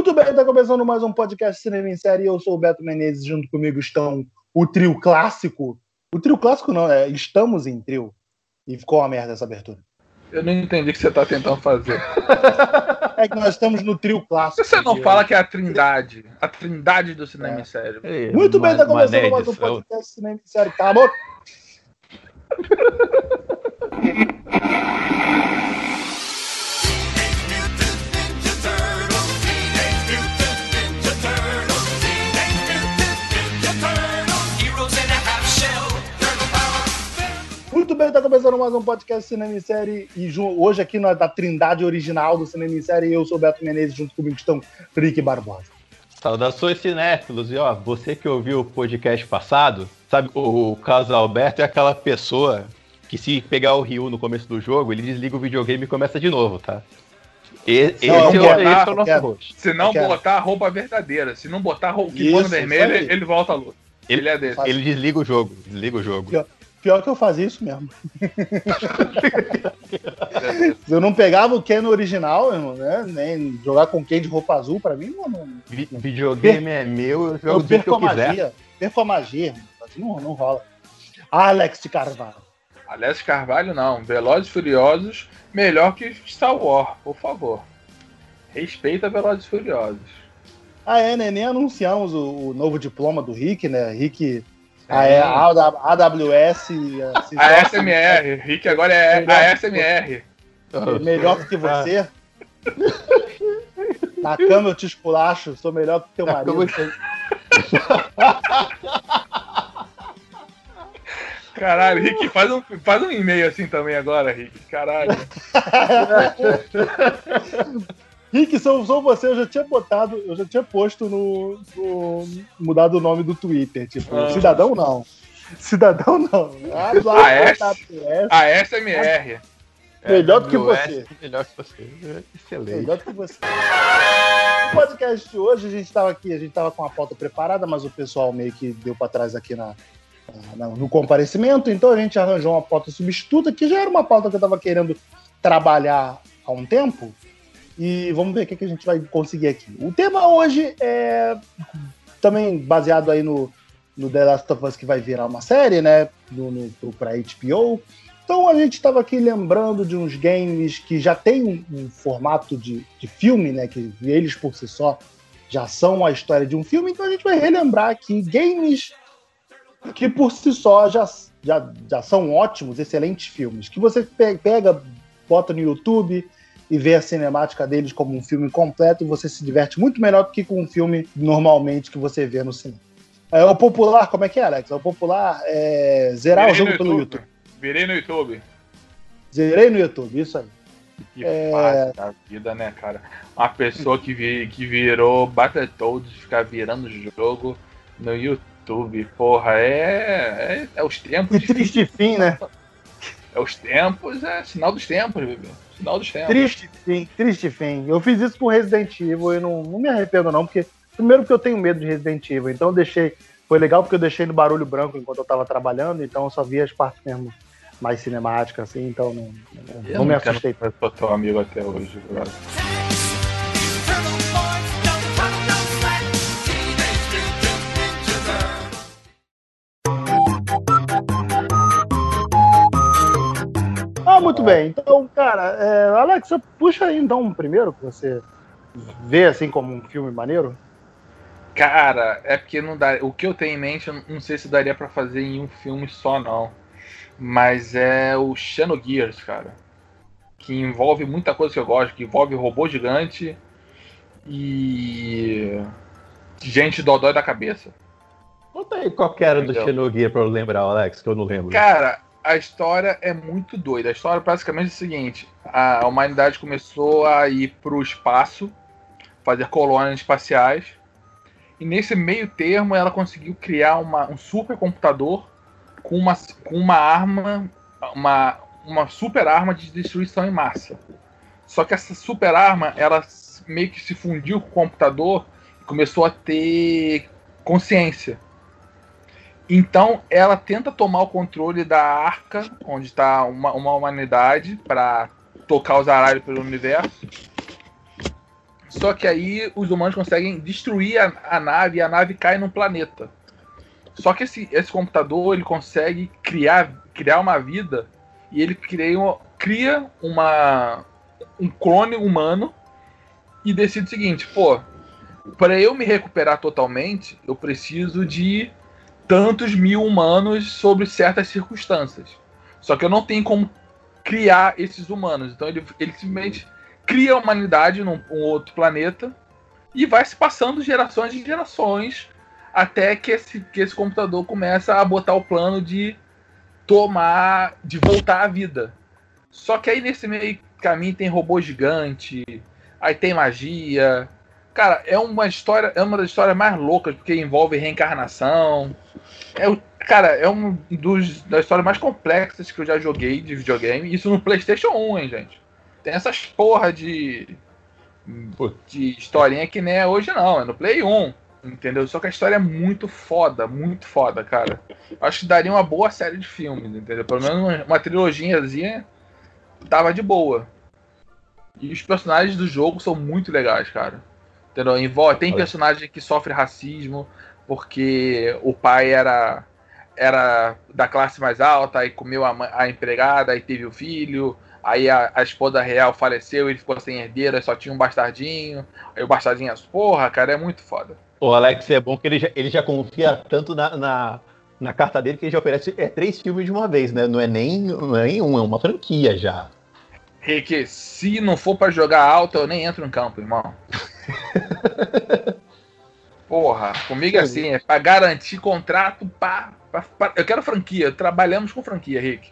Muito bem, está começando mais um podcast Cinema em Série. Eu sou o Beto Menezes, junto comigo estão o trio clássico. O trio clássico não, é Estamos em trio. E ficou uma merda essa abertura. Eu não entendi o que você está tentando fazer. é que nós estamos no trio clássico. Você não fala que é a trindade. A trindade do cinema é. em série. É, Muito bem, está começando mais um podcast Cinema em Série. Acabou. Muito bem, está começando mais um podcast Cinema e Série. E hoje aqui na da trindade original do Cinema e Série, eu sou o Beto Menezes, junto comigo estão Rick Barbosa. Saudações cinéfilos. E ó, você que ouviu o podcast passado, sabe, o, o caso Alberto é aquela pessoa que se pegar o Ryu no começo do jogo, ele desliga o videogame e começa de novo, tá? E, esse, não, é, botar, esse é o nosso rosto. Se não botar a roupa verdadeira, se não botar o kimono vermelho, ele volta à luta. Ele, ele é desse. Ele desliga o jogo, desliga o jogo. Pior que eu fazia isso mesmo. Eu não pegava o Ken original, irmão, né? Nem jogar com Ken de roupa azul, pra mim não. não... videogame per... é meu, eu jogo eu perco a magia. Perco a magia, irmão. Assim não, não rola. Alex de Carvalho. Alex de Carvalho não. Velozes e Furiosos, melhor que Star Wars, por favor. Respeita Velozes e Furiosos. Ah, é, né? Nem anunciamos o, o novo diploma do Rick, né? Rick é, a AWS. A SMR. Rick agora é a SMR. Melhor que você. Na cama eu te esculacho, sou melhor que teu marido. Caralho, Rick, faz um, faz um e-mail assim também agora, Rick. Caralho. Rick, sou, sou você, eu já tinha botado, eu já tinha posto no. no mudado o nome do Twitter. Tipo, ah. cidadão não. Cidadão não. A SMR. Melhor do que você. Melhor que você. Excelente. Melhor do que você. No podcast de hoje, a gente estava aqui, a gente estava com a pauta preparada, mas o pessoal meio que deu para trás aqui na, na, no comparecimento, então a gente arranjou uma pauta substituta, que já era uma pauta que eu estava querendo trabalhar há um tempo, e vamos ver o que, que a gente vai conseguir aqui. O tema hoje é também baseado aí no, no The Last of Us, que vai virar uma série, né? No, no, pra HBO. Então a gente estava aqui lembrando de uns games que já tem um, um, formato de, de filme, né? Que eles por si só já são a história de um filme. Então a gente vai relembrar aqui games que por si só já, já, já são ótimos, excelentes filmes. Que você pega, bota no YouTube e ver a cinemática deles como um filme completo, você se diverte muito melhor do que com um filme normalmente que você vê no cinema. É, o popular, como é que é, Alex? O popular é zerar Virei o jogo pelo YouTube. Virei no YouTube. Zerei no YouTube, isso aí. Que é... fácil da vida, né, cara? Uma pessoa que, vi, que virou Battletoads ficar virando jogo no YouTube, porra, é, é, é os tempos. Que triste fim, né? É os tempos, é sinal dos tempos, bebê. Final dos tempos. Triste fim, triste fim. Eu fiz isso com Resident Evil e não, não me arrependo, não, porque. Primeiro porque eu tenho medo de Resident Evil, então eu deixei. Foi legal porque eu deixei no barulho branco enquanto eu tava trabalhando, então eu só via as partes mesmo mais cinemáticas, assim, então não, não, não me assustei. Eu sou teu amigo até hoje, velho. Muito bem. Então, cara, é, Alexa, puxa aí então primeiro que você vê assim como um filme maneiro. Cara, é porque não dá. O que eu tenho em mente, eu não sei se daria para fazer em um filme só, não. Mas é o Xenogears, cara. Que envolve muita coisa que eu gosto, que envolve robô gigante e. gente dodói da cabeça. Conta aí qual que era Entendeu? do Xenogears pra eu lembrar, Alex, que eu não lembro. Cara, a história é muito doida. A história basicamente é o seguinte: a humanidade começou a ir para o espaço, fazer colônias espaciais, e nesse meio termo ela conseguiu criar uma, um supercomputador com uma, com uma arma, uma, uma super arma de destruição em massa. Só que essa super arma, ela meio que se fundiu com o computador e começou a ter consciência. Então ela tenta tomar o controle da arca, onde está uma, uma humanidade, para tocar os aralhos pelo universo. Só que aí os humanos conseguem destruir a, a nave e a nave cai num planeta. Só que esse, esse computador ele consegue criar, criar uma vida e ele cria, cria uma, um clone humano e decide o seguinte: pô, para eu me recuperar totalmente, eu preciso de tantos mil humanos sobre certas circunstâncias. Só que eu não tenho como criar esses humanos. Então ele, ele simplesmente cria a humanidade num um outro planeta e vai se passando gerações e gerações até que esse, que esse computador começa a botar o plano de tomar, de voltar à vida. Só que aí nesse meio caminho tem robô gigante, aí tem magia. Cara, é uma história, é uma das histórias mais loucas, porque envolve reencarnação. É, cara, é um dos das histórias mais complexas que eu já joguei de videogame. Isso no PlayStation 1, hein, gente. Tem essas porra de de historinha que nem é hoje não, é no Play 1. Entendeu? Só que a história é muito foda, muito foda, cara. Acho que daria uma boa série de filmes, entendeu? Pelo menos uma, uma trilogiazinha tava de boa. E os personagens do jogo são muito legais, cara. Entendeu? Envolve, tem personagem que sofre racismo porque o pai era era da classe mais alta e comeu a, a empregada e teve o filho. Aí a, a, esposa real faleceu, ele ficou sem herdeira, só tinha um bastardinho. Aí o bastardinho, porra, cara, é muito foda. O Alex é bom que ele já, ele já confia tanto na, na, na, carta dele que ele já oferece é, três filmes de uma vez, né? Não é nem, não é nem um, é uma franquia já. Rick, se não for para jogar alto, eu nem entro em campo, irmão. Porra, comigo é assim, é pra garantir contrato, pá, pá, pá, Eu quero franquia, trabalhamos com franquia, Rick.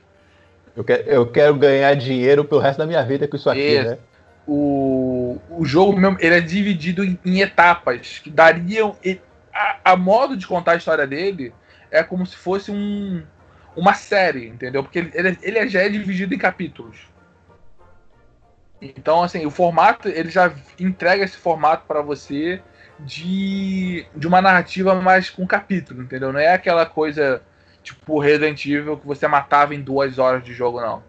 Eu quero, eu quero ganhar dinheiro pelo resto da minha vida com isso aqui, isso. né? o, o jogo mesmo, ele é dividido em, em etapas que dariam. A, a, modo de contar a história dele é como se fosse um, uma série, entendeu? Porque ele, ele, ele já é dividido em capítulos. Então, assim, o formato, ele já entrega esse formato para você de, de uma narrativa mais com capítulo, entendeu? Não é aquela coisa tipo Resident Evil que você matava em duas horas de jogo, não.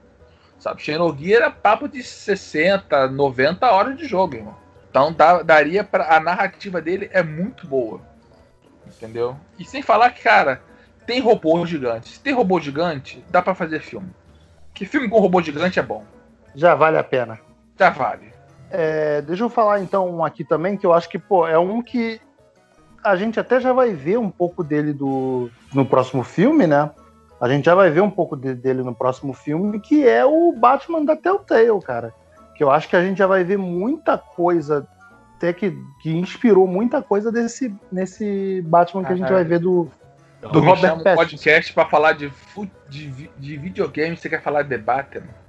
Sabe, Xenogear era papo de 60, 90 horas de jogo, irmão. Então dá, daria para a narrativa dele é muito boa. Entendeu? E sem falar que, cara, tem robô gigante. Se tem robô gigante, dá para fazer filme. Que filme com robô gigante é bom. Já vale a pena. Já vale. É, deixa eu falar então um aqui também que eu acho que pô, é um que a gente até já vai ver um pouco dele do, no próximo filme, né? A gente já vai ver um pouco de, dele no próximo filme, que é o Batman da Telltale, cara. Que eu acho que a gente já vai ver muita coisa, até que, que inspirou muita coisa desse, nesse Batman que a gente vai ver do, do Robert Pattinson. podcast para falar de, de, de videogame, você quer falar de Batman?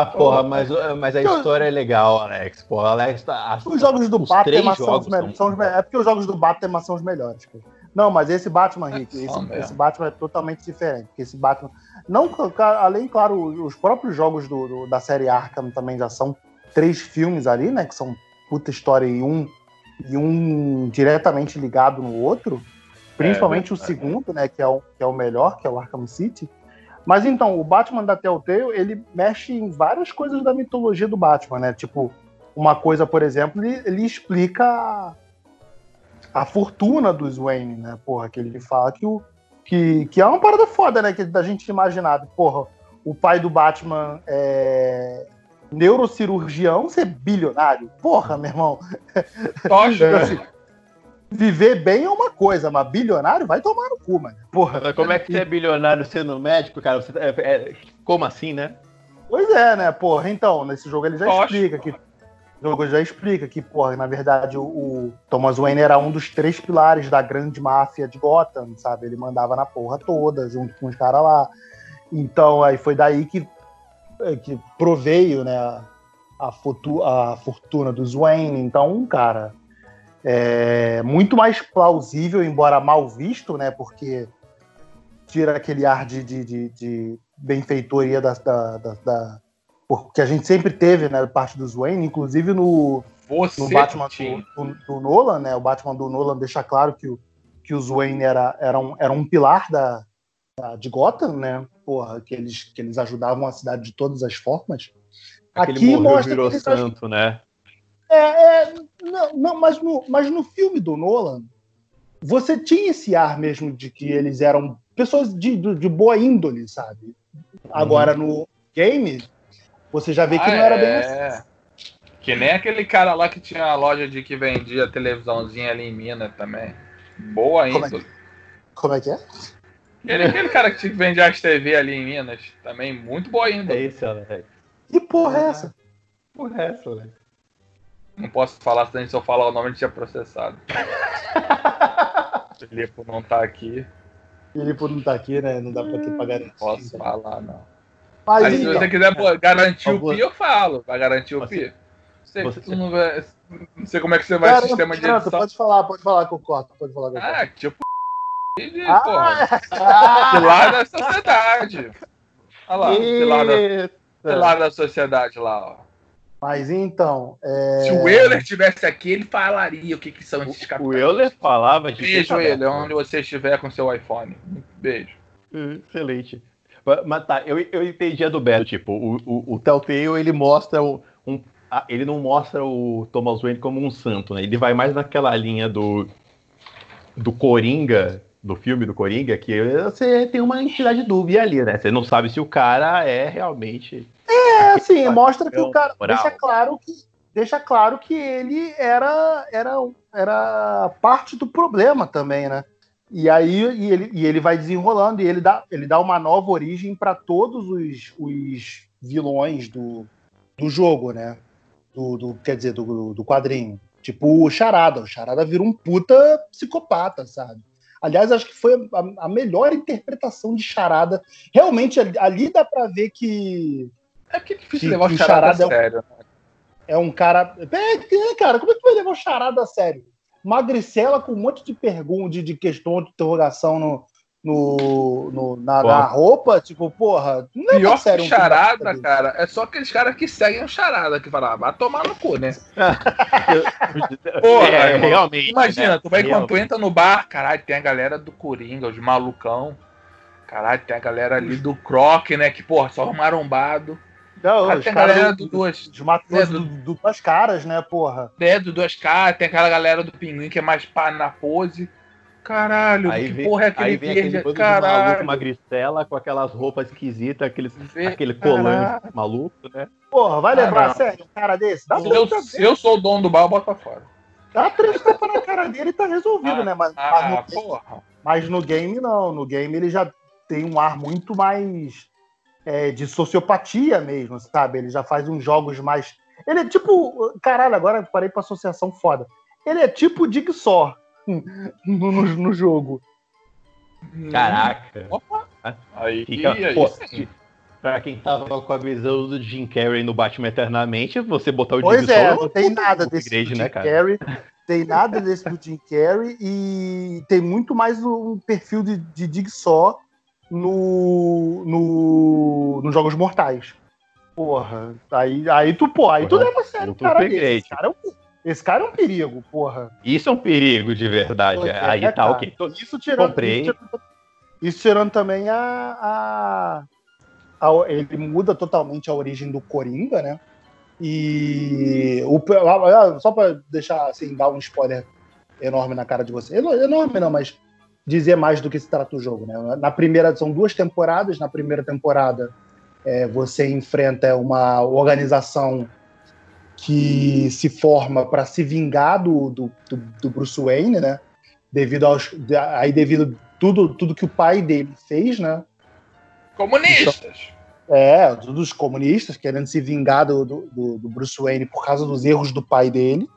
Ah, porra, mas, mas a história é legal, Alex. Porra, Alex, tá, os jogos do Batman são os melhores. São... É porque os jogos do Batman são os melhores, cara. Não, mas esse Batman, Rick, esse, esse, Batman é totalmente diferente. Esse Batman. Não, além, claro, os próprios jogos do, do, da série Arkham também já são três filmes ali, né? Que são puta história e um, e um diretamente ligado no outro. Principalmente é, o segundo, né? Que é o, que é o melhor, que é o Arkham City. Mas então, o Batman da Telltale, ele mexe em várias coisas da mitologia do Batman, né? Tipo, uma coisa, por exemplo, ele, ele explica a fortuna dos Wayne, né? Porra, que ele fala que o. Que, que é uma parada foda, né? Que da gente imaginar. Porra, o pai do Batman é neurocirurgião ser bilionário. Porra, meu irmão. Lógico. assim, viver bem é uma coisa, mas bilionário vai tomar no cu, mano. Porra. Como é que você é bilionário sendo médico, cara? Você, é, é, como assim, né? Pois é, né? Porra, então, nesse jogo ele já explica que o jogo já explica que, porra, na verdade, o, o, Thomas Wayne era um dos três pilares da grande máfia de Gotham, sabe? Ele mandava na porra toda, junto com os caras lá. Então, aí foi daí que, é, que proveio, né, a, a fortuna dos Wayne. Então, cara, é muito mais plausível, embora mal visto, né, porque tira aquele ar de, de, de, de benfeitoria da, da, da, da porque a gente sempre teve, né, parte dos Wayne, inclusive no, no Batman do, do, do, Nolan, né, o Batman do Nolan deixa claro que, o, que os Wayne era, eram, eram um pilar da, da, de Gotham, né, porra, que eles, que eles ajudavam a cidade de todas as formas. Aquele Aqui mostra virou que santo, né? É, é, não, não mas, no, mas no filme do Nolan, você tinha esse ar mesmo de que eles eram pessoas de, de, de boa índole, sabe? Agora uhum. no game, você já vê que ah, não era bem é. assim. Que nem aquele cara lá que tinha a loja de que vendia televisãozinha ali em Minas também. Boa índole. Como é que, como é, que é? Ele, aquele cara que vendia as TV ali em Minas, também muito boa índole. É isso, velho. Que porra é essa? Porra é essa, velho? Não posso falar, se eu falar o nome, ele tinha processado. Filipe não tá aqui. Filipe não tá aqui, né? Não dá pra ter pra garantir. Não posso falar, não. Mas, Aí, então, se você quiser pô, garantir o PI, eu falo. Vai garantir o PI. Você, você, não, vai, não sei como é que você vai Cara, sistema de edição. Pode falar, pode falar que eu corto. Pode falar que eu corto. Ah, tipo. Ah, porra. Ah, pilar da sociedade. Olha lá, pilar da, pilar da sociedade lá, ó. Mas então. É... Se o Euler estivesse aqui, ele falaria o que, que são esses capitães. O Euler falava de. Beijo, Euler, onde você estiver com seu iPhone. Beijo. Excelente. Mas tá, eu, eu entendi a do Beto. Tipo, o, o, o Telltale ele mostra um, um. Ele não mostra o Thomas Wayne como um santo, né? Ele vai mais naquela linha do. Do Coringa, do filme do Coringa, que você tem uma entidade dúvida ali, né? Você não sabe se o cara é realmente é, assim, mostra que o cara deixa claro que deixa claro que ele era era era parte do problema também, né? E aí e ele, e ele vai desenrolando e ele dá ele dá uma nova origem para todos os, os vilões do, do jogo, né? Do, do quer dizer do, do quadrinho. Tipo o Charada. O Charada vira um puta psicopata, sabe? Aliás, acho que foi a, a melhor interpretação de Charada. Realmente, ali dá para ver que é porque é difícil levar o charada, charada a sério. É um, né? é um cara. É, cara, como é que vai levar o charada a sério? Magricela com um monte de perguntas, de, de questão de interrogação no, no, no na, na, roupa, tipo, porra. Não é Pior sério, que charada, um cara, é só aqueles caras que seguem o charada, que falam, ah, vai tomar no cu, né? porra, é, realmente. Imagina, né? tu vai quando tu entra no bar, caralho, tem a galera do Coringa, os malucão. Caralho, tem a galera ali do Croc, né? Que, porra, só marombado. Não, tem a galera do, do duas. De uma é, do, do, duas caras, né, porra? É, do duas caras, tem aquela galera do pinguim que é mais pá na pose. Caralho, aí que vem, porra é aquele aí vem verde? Aquele caralho. Maluco, magricela com aquelas roupas esquisitas, aqueles, Vê, aquele colã maluco, né? Porra, vai levar a sério um cara desse? Dá se, eu, se eu sou o dono do bar, pra fora. Dá três tapas na cara dele e tá resolvido, ah, né? Mas, ah, mas, no, mas no game, não. No game ele já tem um ar muito mais é, de sociopatia mesmo, sabe? Ele já faz uns jogos mais. Ele é tipo. Caralho, agora parei pra associação foda. Ele é tipo Dig Só no, no, no, jogo. Caraca. Opa. Aí, Fica, aí, pô, Pra quem tava com a visão do Jim Carrey no Batman Eternamente, você botar o pois Dig é, Só. Não tem nada desse igreja, do né, Jim Carrey. Tem nada desse do Jim Carrey e tem muito mais um perfil de, de Dig Só no, no, nos Jogos Mortais. Porra, aí, aí tu, pô, aí porra, tu leva a sério cara. Esse cara, é um, esse cara é um perigo, porra. Isso é um perigo de verdade. É, aí é, tá ok. Então, isso tirando, Comprei. Isso tirando, isso tirando também a, a, a, Ele muda totalmente a origem do Coringa, né? E o, só para deixar assim, dar um spoiler enorme na cara de você. Enorme não, mas dizer mais do que se trata o jogo. Né? Na primeira, são duas temporadas. Na primeira temporada, é, você enfrenta uma organização que se forma para se vingar do, do, do, do, Bruce Wayne, né? Devido aos, aí devido tudo tudo que o pai dele fez, né? Comunistas. Então, é, dos comunistas querendo se vingar do, do, do, Bruce Wayne por causa dos erros do pai dele.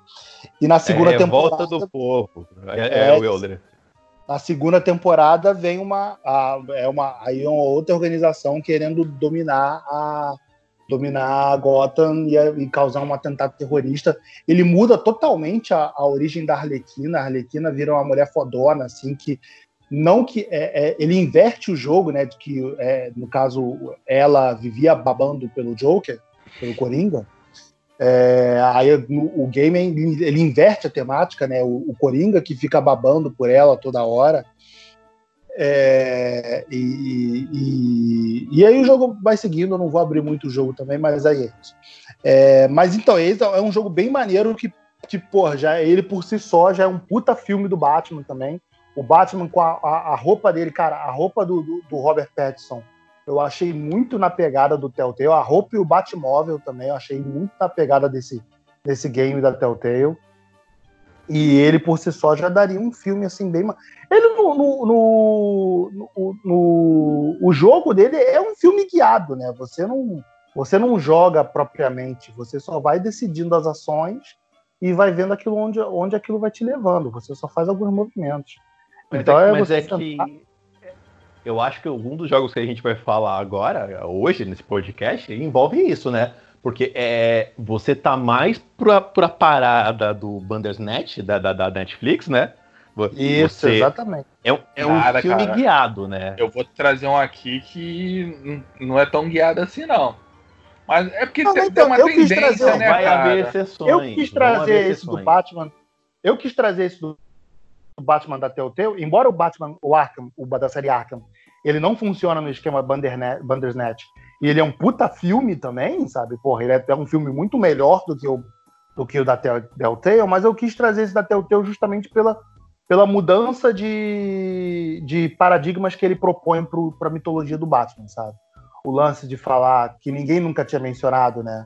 E na segunda é, temporada. Volta do povo. É, é, é o Wilder. Na segunda temporada vem uma, a, é uma, aí é uma outra organização querendo dominar a dominar Gotham e, e causar um atentado terrorista. Ele muda totalmente a, a, origem da Arlequina. A Arlequina vira uma mulher fodona, assim, que não que é, é, ele inverte o jogo, né? De que é, no caso ela vivia babando pelo Joker, pelo Coringa. É, aí o game ele inverte a temática, né? O, o, Coringa que fica babando por ela toda hora. É, e, e, e, aí o jogo vai seguindo, eu não vou abrir muito o jogo também, mas aí é isso. É, mas então, esse é um jogo bem maneiro que, que, já, ele por si só já é um puta filme do Batman também. O Batman com a, a, a roupa dele, cara, a roupa do, do, do, Robert Pattinson, eu achei muito na pegada do Telltale. A roupa e o Batmóvel também, eu achei muito na pegada desse, desse game da Telltale. E ele por si só já daria um filme assim bem. Ele no, no, no, no, no o jogo dele é um filme guiado, né? Você não você não joga propriamente, você só vai decidindo as ações e vai vendo aquilo onde, onde aquilo vai te levando. Você só faz alguns movimentos. Mas então é, é mas é que eu acho que algum dos jogos que a gente vai falar agora, hoje, nesse podcast, envolve isso, né? Porque é, você tá mais pra, pra parada do Bandersnatch, da, da, da Netflix, né? Isso, você exatamente. É, é cara, um filme cara, guiado, né? Eu vou trazer um aqui que não é tão guiado assim, não. Mas é porque não, tem, então, uma tendência, trazer, né, vai cara? haver exceções. Eu quis trazer esse do Batman. Eu quis trazer esse do Batman da Telltale, embora o Batman, o Arkham, o da série Arkham, ele não funciona no esquema Bandersnatch, e ele é um puta filme também, sabe? Porra, ele é um filme muito melhor do que o, do que o da Telltale, mas eu quis trazer esse da Telltale justamente pela, pela mudança de, de paradigmas que ele propõe para a mitologia do Batman, sabe? o lance de falar que ninguém nunca tinha mencionado, né?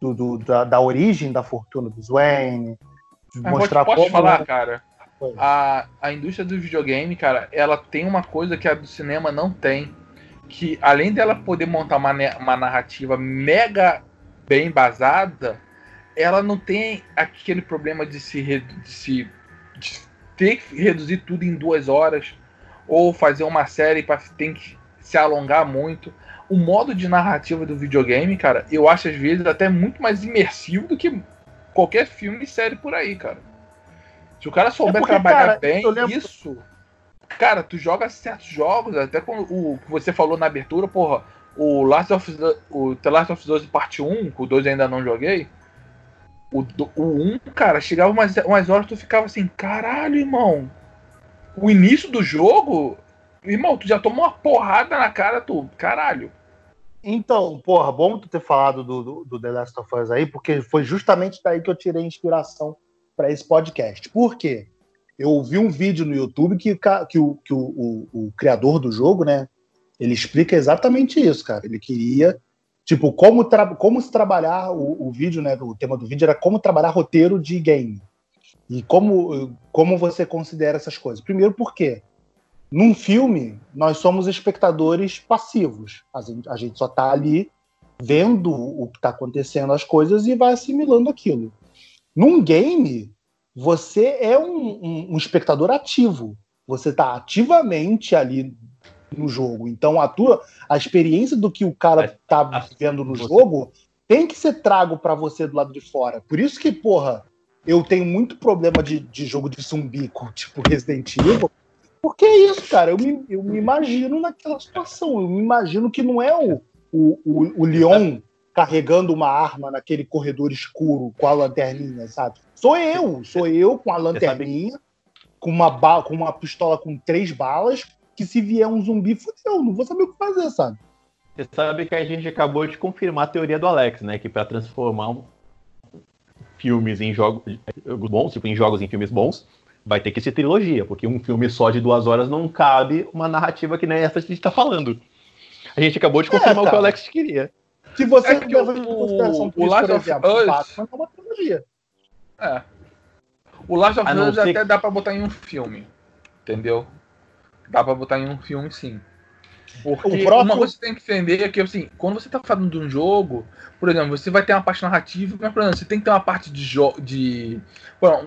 Do, do da, da, origem da fortuna do Wayne. Mostrar posso, posso falar, cara? A, a indústria do videogame, cara, ela tem uma coisa que a do cinema não tem. Que além dela poder montar uma, uma narrativa mega bem embasada, ela não tem aquele problema de se, de se de ter que reduzir tudo em duas horas ou fazer uma série para tem que se alongar muito o modo de narrativa do videogame, cara, eu acho às vezes até muito mais imersivo do que qualquer filme e série por aí, cara. Se o cara souber é porque, trabalhar cara, bem lembro... isso, cara, tu joga certos jogos, até com o que você falou na abertura, porra, o Last of the, o The Last of Us Parte 1, que o 2 ainda não joguei. O, o 1, cara, chegava umas, umas horas tu ficava assim, caralho, irmão. O início do jogo Irmão, tu já tomou uma porrada na cara, tu. Caralho. Então, porra, bom tu ter falado do, do, do, The Last of Us aí, porque foi justamente daí que eu tirei inspiração para esse podcast. Por quê? Eu vi um vídeo no YouTube que, que, o, que o, o, o criador do jogo, né? Ele explica exatamente isso, cara. Ele queria, tipo, como, como se trabalhar o, o vídeo, né? O tema do vídeo era como trabalhar roteiro de game. E como, como você considera essas coisas. Primeiro, por quê? Num filme, nós somos espectadores passivos. A gente, a gente só está ali vendo o que está acontecendo, as coisas, e vai assimilando aquilo. Num game, você é um, um, um espectador ativo. Você está ativamente ali no jogo. Então a tua a experiência do que o cara está vivendo no jogo tem que ser trago para você do lado de fora. Por isso que, porra, eu tenho muito problema de, de jogo de zumbi, tipo Resident Evil, porque é isso, cara. Eu me, eu me imagino naquela situação. Eu me imagino que não é o, o, o, o Leon carregando uma arma naquele corredor escuro com a lanterninha, sabe? Sou eu, sou eu com a lanterninha, com uma, ba com uma pistola com três balas, que se vier um zumbi, fudeu, não vou saber o que fazer, sabe? Você sabe que a gente acabou de confirmar a teoria do Alex, né? Que para transformar filmes em jogos bons, tipo, em jogos em filmes bons, vai ter que ser trilogia, porque um filme só de duas horas não cabe uma narrativa que nem essa que a gente está falando. A gente acabou de confirmar é, o que o Alex queria. Se você é que o, o, o Last of Us é uma trilogia. É. O Last of Us até que... dá para botar em um filme, entendeu? Dá para botar em um filme, sim. Porque próprio... uma coisa que você tem que entender é que, assim, quando você tá falando de um jogo, por exemplo, você vai ter uma parte narrativa, mas, por exemplo, você tem que ter uma parte de jogo. de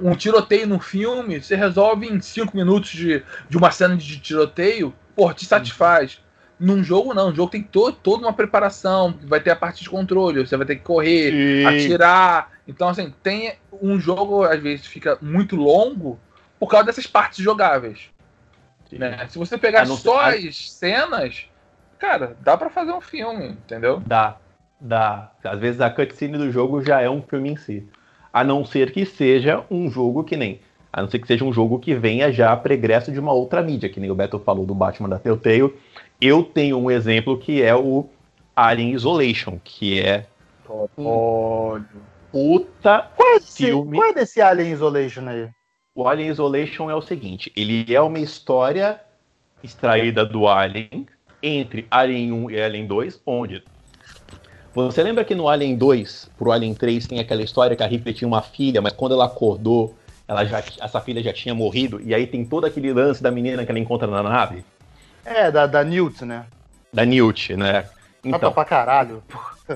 Um tiroteio no filme, você resolve em 5 minutos de, de uma cena de tiroteio, pô, te satisfaz. Num jogo, não. Um jogo tem to, toda uma preparação. Vai ter a parte de controle. Você vai ter que correr, Sim. atirar. Então, assim, tem um jogo, às vezes, fica muito longo por causa dessas partes jogáveis. Né? Se você pegar só as cenas, cara, dá para fazer um filme, entendeu? Dá, dá. Às vezes a cutscene do jogo já é um filme em si. A não ser que seja um jogo que nem. A não ser que seja um jogo que venha já pregresso de uma outra mídia, que nem o Beto falou do Batman da Telltale. Eu tenho um exemplo que é o Alien Isolation, que é Olha. Puta Qual é, esse, Filme. qual é desse Alien Isolation aí? O Alien Isolation é o seguinte: ele é uma história extraída do Alien entre Alien 1 e Alien 2, onde. Você lembra que no Alien 2, pro Alien 3, tem aquela história que a Ripley tinha uma filha, mas quando ela acordou, ela já, essa filha já tinha morrido, e aí tem todo aquele lance da menina que ela encontra na nave? É, da, da Newt, né? Da Newt, né? Então. Pra caralho.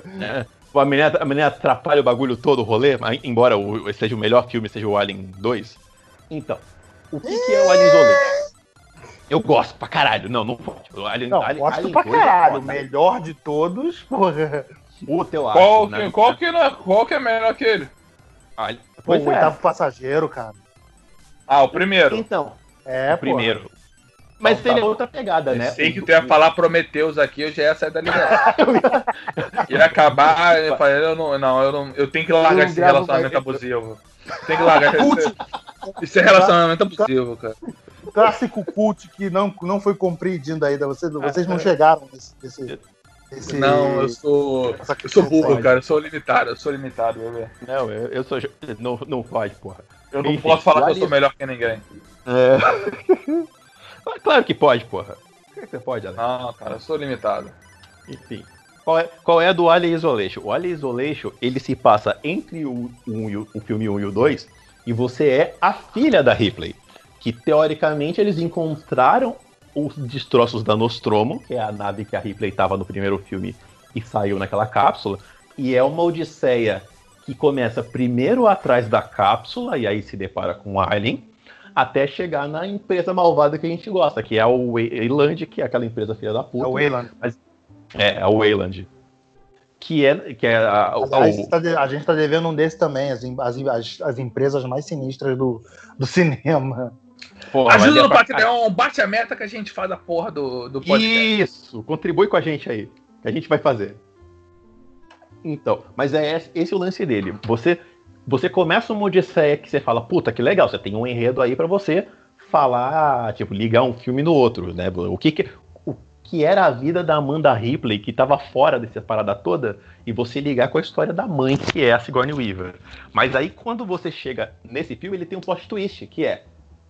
né, a, menina, a menina atrapalha o bagulho todo, o rolê, embora o, seja o melhor filme, seja o Alien 2. Então, o que, que é o Alien Isolation? Eu gosto pra caralho. Não, não pode. O Alien, Não, Alien, gosto Alien pra 2 é caralho. O melhor de todos, porra. Puta, eu acho. Qual, né? que, qual, que, não é- qual que é melhor que ele? Alien- Pô, Pois o é. oitavo passageiro, cara. Ah, o primeiro. Então, É, o primeiro. Mas seria bom. outra pegada, né? Eu sei que tu ia falar Prometheus aqui, eu já ia sair da ligação. ia acabar, eu falei, eu não, não, eu não, eu tenho que largar esse relacionamento abusivo. Tem que largar esse, esse relacionamento abusivo, cara. Clássico cult que não, não foi compreendido ainda. Vocês, vocês não chegaram nesse. nesse, nesse- Não, eu sou. Eu sou burro, cara. Eu sou limitado, eu sou limitado, bebê. Não, eu, eu sou. Não, não pode, porra. Eu não Enfim, posso falar que eu sou melhor que ninguém. É. Ah, claro que pode, porra. Que Você pode, Alex. Não, cara, eu sou limitado. Enfim. Qual é, qual é a do Alien Isolation? O Alien Isolation, ele se passa entre o, um o, filme 1 e o 2, e você é a filha da Ripley. Que teoricamente eles encontraram os destroços da Nostromo, que é a nave que a Ripley estava no primeiro filme e saiu naquela cápsula. E é uma odisseia que começa primeiro atrás da cápsula, e aí se depara com o Alien, até chegar na empresa malvada que a gente gosta, que é o Wayland, que é aquela empresa filha da É puta. o Wayland. É, é o Wayland. Que é, que é a, o- Aliás, o- tá de- a gente tá devendo um desse também, as, as, as, as empresas mais sinistras do, do cinema. porra, mas Ajuda é no pra- Patreon, bate a meta que a gente faz a porra do, do podcast. Isso, contribui com a gente aí, que a gente vai fazer. Então, mas é esse, esse o lance dele. Você você começa uma odisseia que você fala, puta, que legal, você tem um enredo aí pra você falar, tipo, ligar um filme no outro, né? O que que, o que era a vida da Amanda Ripley, que tava fora dessa parada toda, e você ligar com a história da mãe, que é a Sigourney Weaver. Mas aí, quando você chega nesse filme, ele tem um plot twist, que é,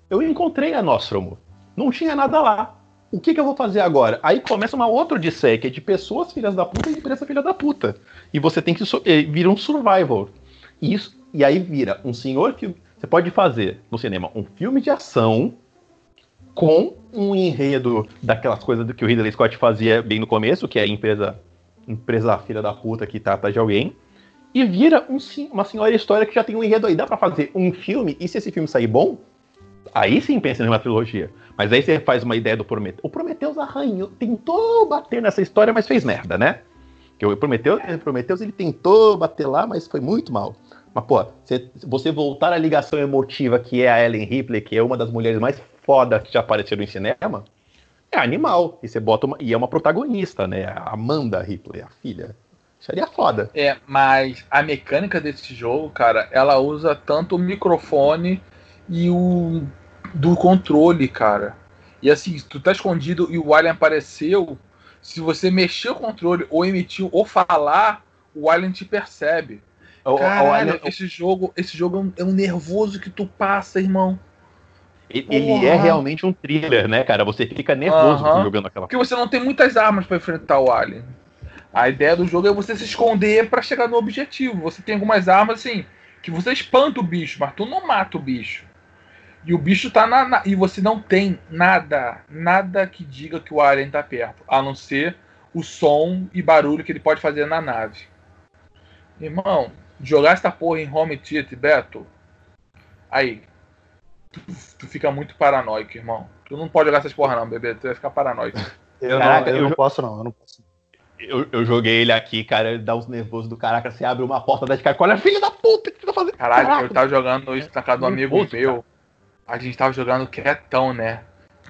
eu encontrei a Nostromo, não tinha nada lá. O que, que eu vou fazer agora? Aí começa uma outra odisseia, que é de pessoas filhas da puta e empresa filha da puta. E você tem que so- eh, vira um survival. E Isso, e aí vira um senhor que você pode fazer no cinema um filme de ação com um enredo daquelas coisas que o Ridley Scott fazia bem no começo, que é a empresa empresa filha da puta que trata de alguém, e vira um uma senhora história que já tem um enredo aí. Dá pra fazer um filme, e se esse filme sair bom, aí sim pensa em uma trilogia. Mas aí você faz uma ideia do Prometheus. O Prometheus arranhou, tentou bater nessa história, mas fez merda, né? Que o Prometheus, o Prometheus ele tentou bater lá, mas foi muito mal. Mas, pô, você, você voltar à ligação emotiva que é a Ellen Ripley, que é uma das mulheres mais foda que já apareceram em cinema, é animal. E você bota uma, e é uma protagonista, né? A Amanda Ripley, a filha. Seria foda. É, mas a mecânica desse jogo, cara, ela usa tanto o microfone e o do controle, cara. E assim, tu tá escondido e o alien apareceu, se você mexer o controle ou emitir ou falar, o alien te percebe. Caralho, o- esse jogo, esse jogo é um, é um nervoso que tu passa, irmão. ele é realmente um thriller, né, cara? Você fica nervoso Aham. jogando aquela Porque você não tem muitas armas pra enfrentar o alien. A ideia do jogo é você se esconder pra chegar no objetivo. Você tem algumas armas assim que você espanta o bicho, mas tu não mata o bicho. E o bicho tá na, na- e você não tem nada, nada que diga que o alien tá perto, a não ser o som e barulho que ele pode fazer na nave. Irmão, jogar essa porra em home theater, Beto, aí tu, tu fica muito paranoico, irmão. Tu não pode jogar essas porra não, bebê, tu vai ficar paranoico. Eu, Caraca, não, eu eu- não posso, não. Eu não posso. Eu, eu joguei ele aqui, cara, ele dá uns nervosos do caraca, você abre uma porta da de cara, olha, filho da puta, o que você tá fazendo? Caralho, Caraca. eu tava jogando isso na casa do amigo meu. A gente tava jogando quietão, né?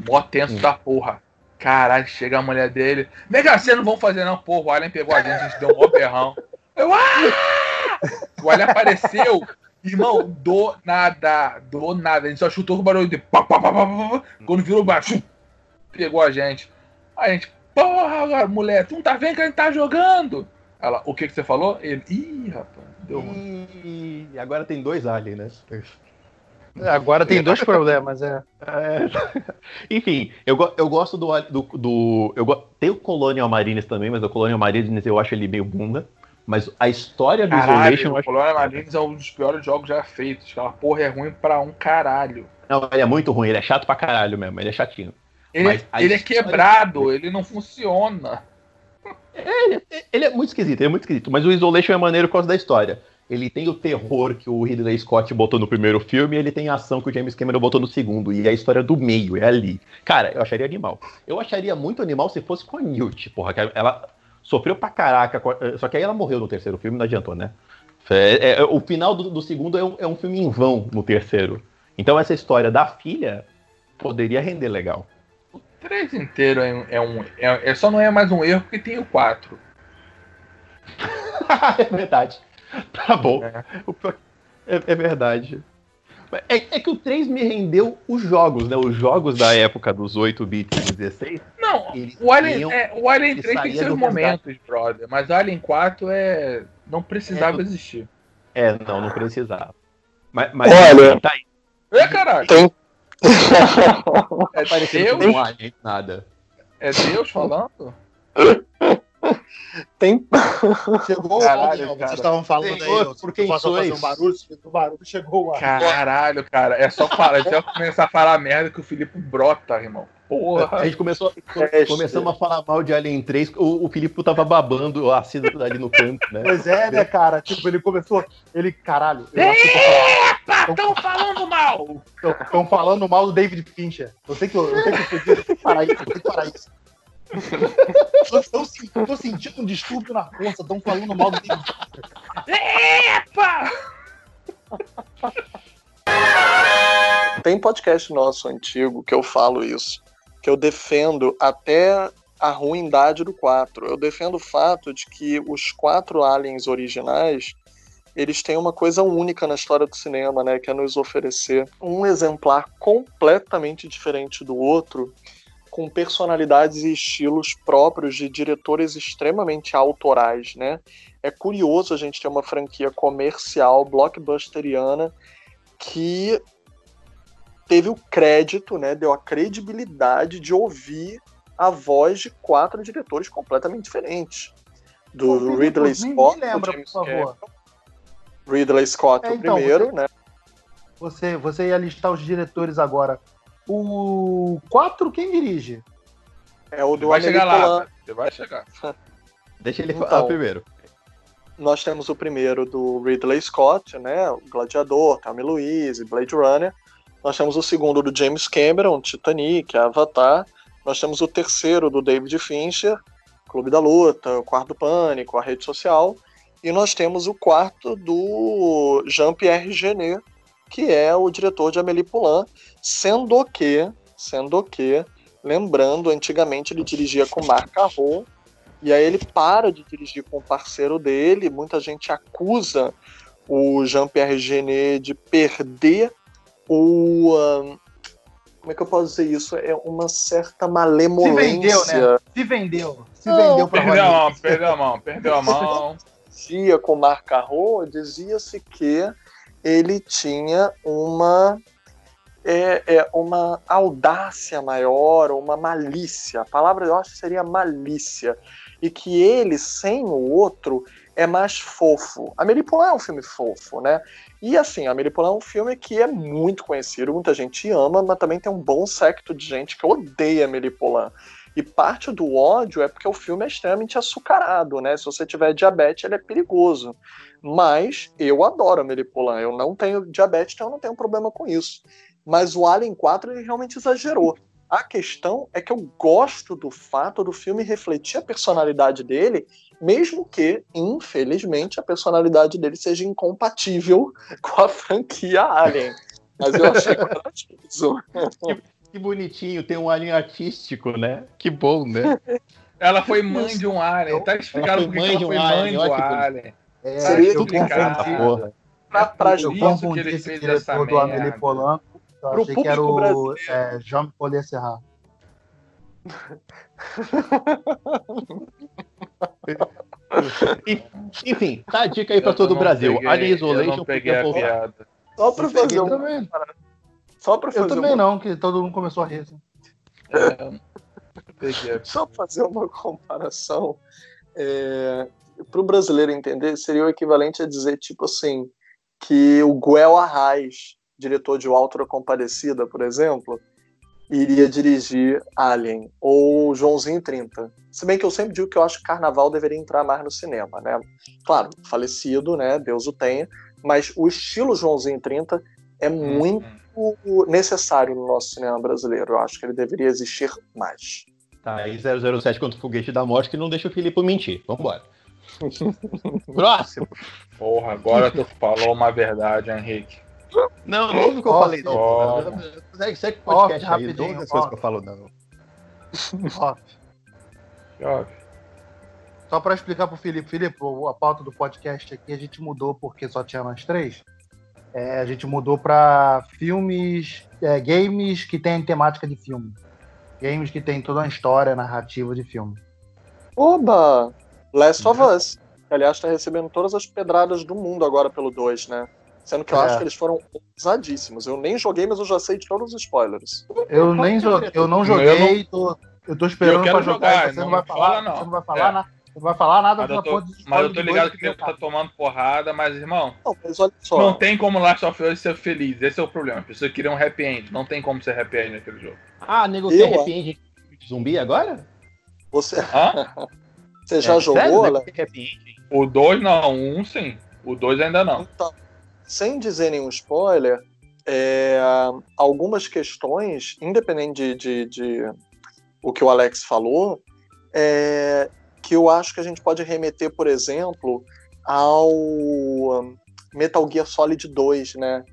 Mó tenso Hum. da porra. Caralho, chega a mulher dele. Mega C não vão fazer não, porra. O Alien pegou a gente, a gente deu um mó berrão. Eu, ah! O Alien apareceu. Irmão, do nada, do nada. A gente só chutou com o barulho de pá, pá, pá, pá, pá, pá. Quando virou baixo, pegou a gente. Aí a gente, porra, mulher, tu não tá vendo que a gente tá jogando? Ela, o que, que você falou? Ele, ih, rapaz, deu ruim. E agora tem dois aliens, né? Agora tem dois problemas, é. É. Enfim, eu, eu gosto do. do, do- eu go- tem o Colonial Marines também, mas o Colonial Marines eu acho ele meio bunda. Mas a história do Isolation Caralho, eu o. Colônia Marines é um dos piores jogos já feitos. Aquela porra é ruim pra um caralho. Não, ele é muito ruim, ele é chato pra caralho mesmo, ele é chatinho. Ele, a ele é quebrado, ele não funciona. Ele é muito esquisito, ele é muito esquisito. Mas o Isolation é maneiro por causa da história. Ele tem o terror que o Ridley Scott botou no primeiro filme e ele tem a ação que o James Cameron botou no segundo. E é a história do meio, é ali. Cara, eu acharia animal. Eu acharia muito animal se fosse com a Newt, porra. Ela sofreu pra caraca. a- Só que aí ela morreu no terceiro filme, não adiantou, né? É- é- o final do, do segundo é um, é um filme em vão no terceiro. Então essa história da filha poderia render legal. O 3 inteiro é um. É é, é- só não é mais um erro porque tem o 4. é verdade. Tá bom. É. É, é verdade. É, é que o 3 me rendeu os jogos, né? Os jogos da época dos 8 bits e 16. Não, o Alien, é, o Alien ele 3 tem saía seus momentos, brother. Mas o Alien 4 é. Não precisava É, existir. É, não, não precisava. Mas, mas Olha. tá aí. É, caralho. Tem- É Parecendo Deus, um alien, nada. é Deus falando? Tem, Chegou Caralho, o Alien, cara. vocês estavam falando Senhor, aí, por quem posso fazer um barulho, se um barulho, chegou o Alien. Caralho, cara. É só falar. Começar a falar merda que o Felipe brota, irmão. A Porra. gente começou, Teste. começamos a falar mal de Alien 3, o, o Felipe tava babando o ácido ali no canto, né? Pois é, né, cara? Tipo, ele começou. Ele, caralho, falando- Estão falando mal! Estão falando mal do David Fincher. Eu sei que eu, eu, tenho que, eu tenho que parar isso, eu tenho que parar isso. Eu tô, sen- tô sentindo um distúrbio na força, estão falando mal do. Epa! tem podcast nosso antigo que eu falo isso. Que eu defendo até a ruindade do 4. Eu defendo o fato de que os quatro aliens originais eles têm uma coisa única na história do cinema, né? Que é nos oferecer um exemplar completamente diferente do outro, com personalidades e estilos próprios de diretores extremamente autorais, né? É curioso a gente ter uma franquia comercial, blockbusteriana, que teve o crédito, né? Deu a credibilidade de ouvir a voz de quatro diretores completamente diferentes. Do Ô, Ridley Scott, Me lembra, o James por favor. Ridley Scott É, o então, primeiro, você- né? Você, você ia listar os diretores agora. O 4, quem dirige? É o do vai chegar lá. Você vai chegar. Deixa ele Então. falar primeiro. Nós temos o primeiro do Ridley Scott, né? O Gladiador, e Louise, Blade Runner. Nós temos o segundo do James Cameron, Titanic, Avatar. Nós temos o terceiro do David Fincher, Clube da Luta, o Quarto do Pânico, a Rede Social. E nós temos o quarto do Jean-Pierre Genet, que é o diretor de Amélie Poulain, sendo que, sendo que, lembrando, antigamente ele dirigia com Marc Carron, e aí ele para de dirigir com o parceiro dele, muita gente acusa o Jean-Pierre Genet de perder o... ahn, como é que eu posso dizer isso? É uma certa malemolência. vendeu, né? Se vendeu. Se Não, vendeu pra Perdeu a mão, perdeu a mão, perdeu a mão. Dizia com Marc Carron, dizia-se que ele tinha uma é, é, uma audácia maior, uma malícia. A palavra eu acho seria malícia. E que ele, sem o outro, é mais fofo. Amélie Poulain é um filme fofo, né? E assim, Amélie Poulain é um filme que é muito conhecido, muita gente ama, mas também tem um bom secto de gente que odeia Amélie Poulain. E parte do ódio é porque o filme é extremamente açucarado, né? Se você tiver diabetes, ele é perigoso. Mas eu adoro Poulain. Eu não tenho diabetes, então eu não tenho problema com isso. Mas o Alien 4 ele realmente exagerou. A questão é que eu gosto do fato do filme refletir a personalidade dele, mesmo que, infelizmente, a personalidade dele seja incompatível com a franquia Alien. Mas eu achei corajoso. Que bonitinho, tem um alien artístico, né? Que bom, né? Ela foi mãe de um alien. Tá explicado Ela foi porque mãe ela de um foi mãe alien, que alien. É, Seria eu tudo Porra. Pra, pra É eu por isso que confundi ele esse diretor do Amélie merda. Poulain. Eu Pro achei que era o é, Jean-Paul Serra. Enfim, tá a dica aí pra Eu todo o Brasil. peguei- Alien Eu Isolation não peguei a piada. Só pra fazer Eu um. também. Só pra Eu fazer também uma, não, que todo mundo começou a rir. assim. É, eu Só fazer uma comparação. É, para o brasileiro entender, seria o equivalente a dizer, tipo assim, que o Guel Arraes, diretor de O Alto da Compadecida, por exemplo, iria dirigir Alien, ou Joãozinho 30. Se bem que eu sempre digo que eu acho que Carnaval deveria entrar mais no cinema, né? Claro, falecido, né? Deus o tenha, mas o estilo Joãozinho 30 é muito necessário no nosso cinema brasileiro. Eu acho que ele deveria existir mais. Tá, aí 007 contra o Foguete da Morte que não deixa o Filipe mentir. Vambora. Próximo. Porra, agora tu falou uma verdade, Henrique. Não, não o que eu falei, não. Segue, segue o podcast Ó, aí, as coisas que eu falo, não. Que óbvio. Só para explicar pro Felipe, Felipe, a pauta do podcast aqui a gente mudou porque só tinha nós três. É, a gente mudou para filmes, é, games que têm temática de filme. Games que tem toda uma história narrativa de filme. Oba! Last of Us. Que, aliás, está recebendo todas as pedradas do mundo agora pelo 2, né? Sendo que eu É. acho que eles foram ousadíssimos. Eu nem joguei, mas eu já sei de todos os spoilers. Eu nem joguei, eu não joguei, tô, eu tô esperando Eu quero pra jogar. jogar, e você não não vai falar, fala, não. Você não vai falar, É. não vai falar nada Mas eu tô, mas eu tô ligado que o nego tá tomando porrada, mas, irmão, Não, mas olha só. não tem como Last of Us ser feliz. Esse é o problema. As pessoas queriam um happy end. Não tem como ser happy end naquele jogo. Ah, nego, Eu você acho. arrepende de zumbi agora? Você, Hã? você já É, jogou, sério, arrepende? O 2 não, o 1 um, sim. O 2 ainda não. Então, sem dizer nenhum spoiler, é, algumas questões, independente de, de- de o que o Alex falou, é, que eu acho que a gente pode remeter, por exemplo, ao um, Metal Gear Solid 2, né?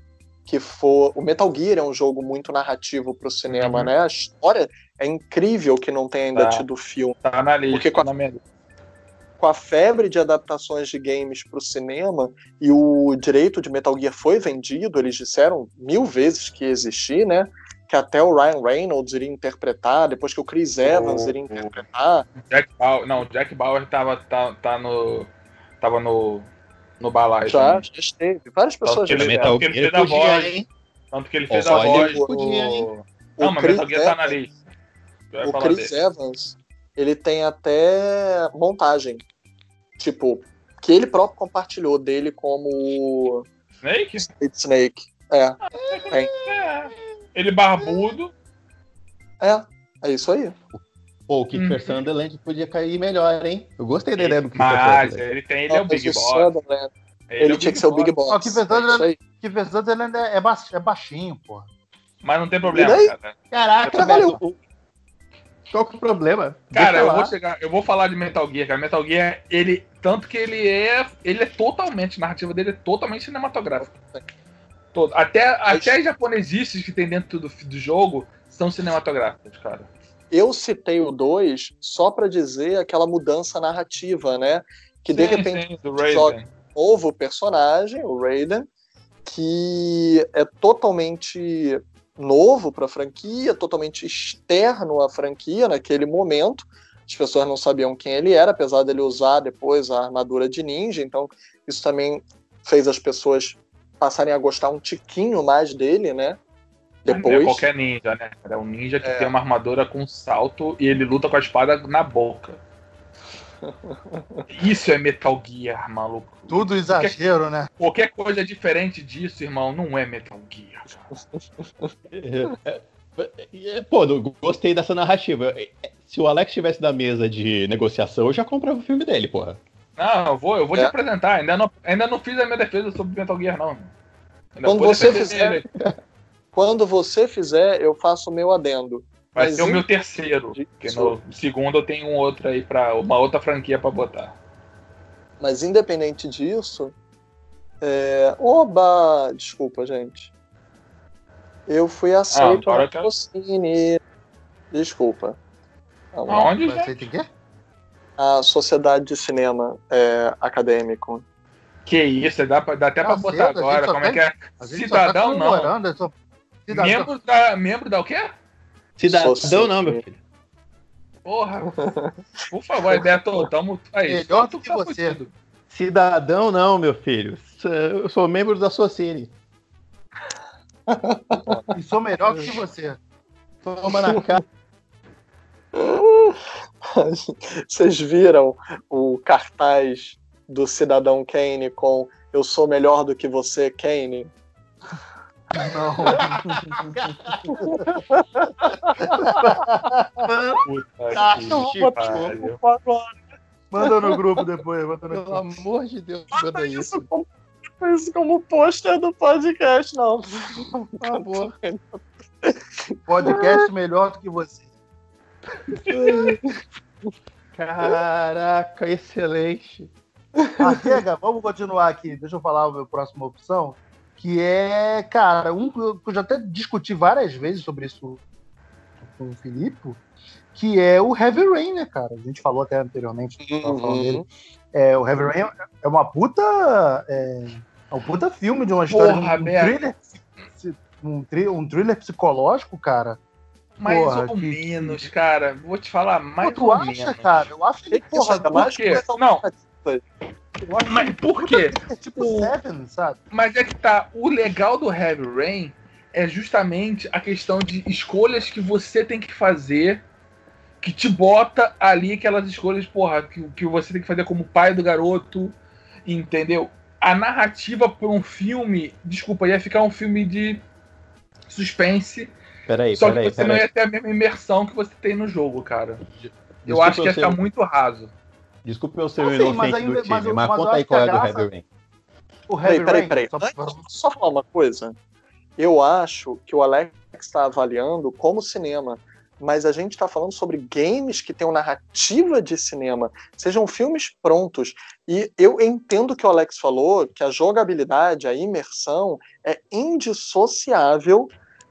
Que for, o Metal Gear é um jogo muito narrativo para o cinema, Uhum. né? A história é incrível que não tenha ainda Tá. tido filme. Tá na lista. Porque com a- tá com a febre de adaptações de games para o cinema e o direito de Metal Gear foi vendido, eles disseram mil vezes que ia existir, né? Que até o Ryan Reynolds iria interpretar, depois que o Chris Evans O- iria interpretar. Jack Bauer. Não, Jack Bauer tava, tá, tá no. Tava no. No balaio. Já, também. já esteve. Várias pessoas já estiveram. Metal porque ele fez a voz. hein? Tanto que ele fez a voz. podia, Não, mas Chris Metal Gear tá na Evans- lista. O Chris dele. Evans, ele tem até montagem. Tipo, que ele próprio compartilhou dele como Snake? Snake. É, É. Ele barbudo. é. É isso aí. Pô, o Kiefer Uhum. Sutherland podia cair melhor, hein? Eu gostei da ideia do Kiefer Mas Sutherland. ele tem. Ele é o Mas Big o Boss. Sutherland, Ele, é tinha que ser o Big Boss. Ó, que pensando, É ele ainda é, ba- é baixinho, porra. Mas não tem problema, cara. Caraca, velho. o- Qual que é o problema? Cara, eu vou chegar, eu vou falar de Metal Gear, cara. Metal Gear, ele tanto que ele é, ele é totalmente, a narrativa dele é totalmente cinematográfica. Todo, até até as japonesices que tem dentro do, do jogo são cinematográficas, cara. Eu citei o 2 só pra dizer aquela mudança narrativa, né? Que de Sim, repente sim, joga- um novo personagem, o Raiden, que é totalmente novo para a franquia, totalmente externo à franquia naquele momento. As pessoas não sabiam quem ele era, apesar dele usar depois a armadura de ninja. Então, isso também fez as pessoas passarem a gostar um tiquinho mais dele, né? Não é Depois. qualquer ninja, né? É um ninja que É. tem uma armadura com salto e ele luta com a espada na boca. Isso é Metal Gear, maluco. Tudo exagero, né? Qualquer coisa diferente disso, irmão, não é Metal Gear. É, é, Pô, eu gostei dessa narrativa. Se o Alex estivesse na mesa de negociação, eu já comprava o filme dele, porra. Não, eu vou, eu vou É. te apresentar. Ainda não, ainda não fiz a minha defesa sobre Metal Gear, não. Ainda Quando você fizer-. Quando você fizer, eu faço o meu adendo. Vai Mas ser o meu terceiro. Porque no segundo eu tenho um outro aí para uma outra franquia pra botar. Mas independente disso, é... oba, desculpa, gente. Eu fui aceito na eu quero- Procine. Desculpa. Lá. Aonde, Vai gente? ser de quê? A Sociedade de Cinema é, Acadêmico. Que isso, dá, pra, dá até pra Caceta, botar a gente agora. só Como é tem- que é? A gente Cidadão só tá não. eu sou- Cidadão. Membro da, membro da o quê? Cidadão Social- não, meu filho. Porra. Por favor, Beto, tamo aí. Melhor do que você. Cidadão não, meu filho. Eu sou membro da Socine. E sou melhor que você. Toma na cara. Vocês viram o cartaz do Cidadão Kane com Eu sou melhor do que você, Kane? Não. Puta que não vou pariu. Manda no grupo depois. Manda no Pelo grupo. amor de Deus, manda isso. Isso como, isso como pôster do podcast, não. Por favor. Podcast melhor do que você. Caraca, excelente. Ah, chega, vamos continuar aqui. Deixa eu falar a minha próxima opção. Que é, cara, um que eu já até discuti várias vezes sobre isso com o Filipe, que é o Heavy Rain, né, cara? A gente falou até anteriormente, falando dele. É, o Heavy Rain é uma puta. É, é um puta filme de uma história. Porra, um, um thriller. Um, um thriller psicológico, cara. Mais Porra, ou que- menos, cara. Vou te falar, mais Pô, ou acha, menos. cara? Eu acho que, Que porra, porra, mais quê? coisa Não. Mas por quê? que é tipo O- Seven, sabe? Mas é que tá. O legal do Heavy Rain é justamente a questão de escolhas que você tem que fazer que te bota ali aquelas escolhas, porra, que, que você tem que fazer como pai do garoto, entendeu? A narrativa por um filme, desculpa, ia ficar um filme de suspense, Peraí, só peraí, que você não peraí. ia ter a mesma imersão que você tem no jogo, cara. Eu Desculpa acho que ia ser- ficar muito raso. Desculpa eu ser Ah, o inocente mas do ainda- time, mas mas, eu- mas conta acho aí que qual é do graça- Heavy Rain. O Peraí, Heavy peraí, Rain, peraí. só- só falar uma coisa. Eu acho que o Alex está avaliando como cinema, mas a gente está falando sobre games que tenham narrativa de cinema, sejam filmes prontos. E eu entendo que o Alex falou que a jogabilidade, a imersão é indissociável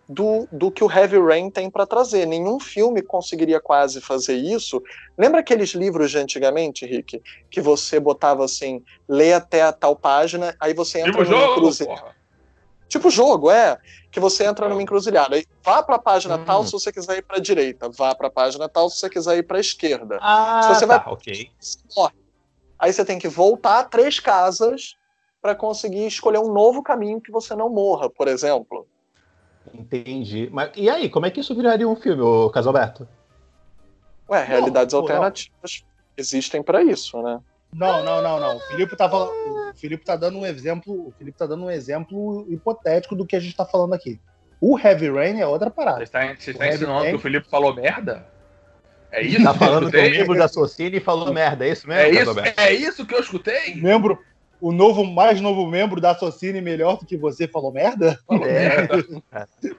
do, do que o Heavy Rain tem para trazer. Nenhum filme conseguiria quase fazer isso. Lembra aqueles livros de antigamente, Rick? Que você botava assim, lê até a tal página, aí você entra Tipo numa jogo, encruzilhada. porra. Tipo jogo, é. Que você entra numa encruzilhada. Aí vá pra página Hum. tal se você quiser ir pra direita. Vá pra página tal se você quiser ir pra esquerda. Ah, Se você tá, vai- ok. Você morre. Aí você tem que voltar três casas pra conseguir escolher um novo caminho que você não morra, por exemplo. Entendi. Mas, e aí, como é que isso viraria um filme, ô Casalberto? Ué, realidades não. alternativas existem pra isso, né? Não, não, não, não. O Filipe tá falando. O Filipe tá dando um exemplo. O Filipe tá dando um exemplo hipotético do que a gente tá falando aqui. O Heavy Rain é outra Você parada. está, você está O Heavy ensinando Rain- que o Felipe falou merda? É isso? Tá que eu falando com o membro da Socine e falou merda, é isso mesmo, É isso, é isso que eu escutei? Membro, o novo, mais novo membro da Socine melhor do que você falou merda? Falou É. merda.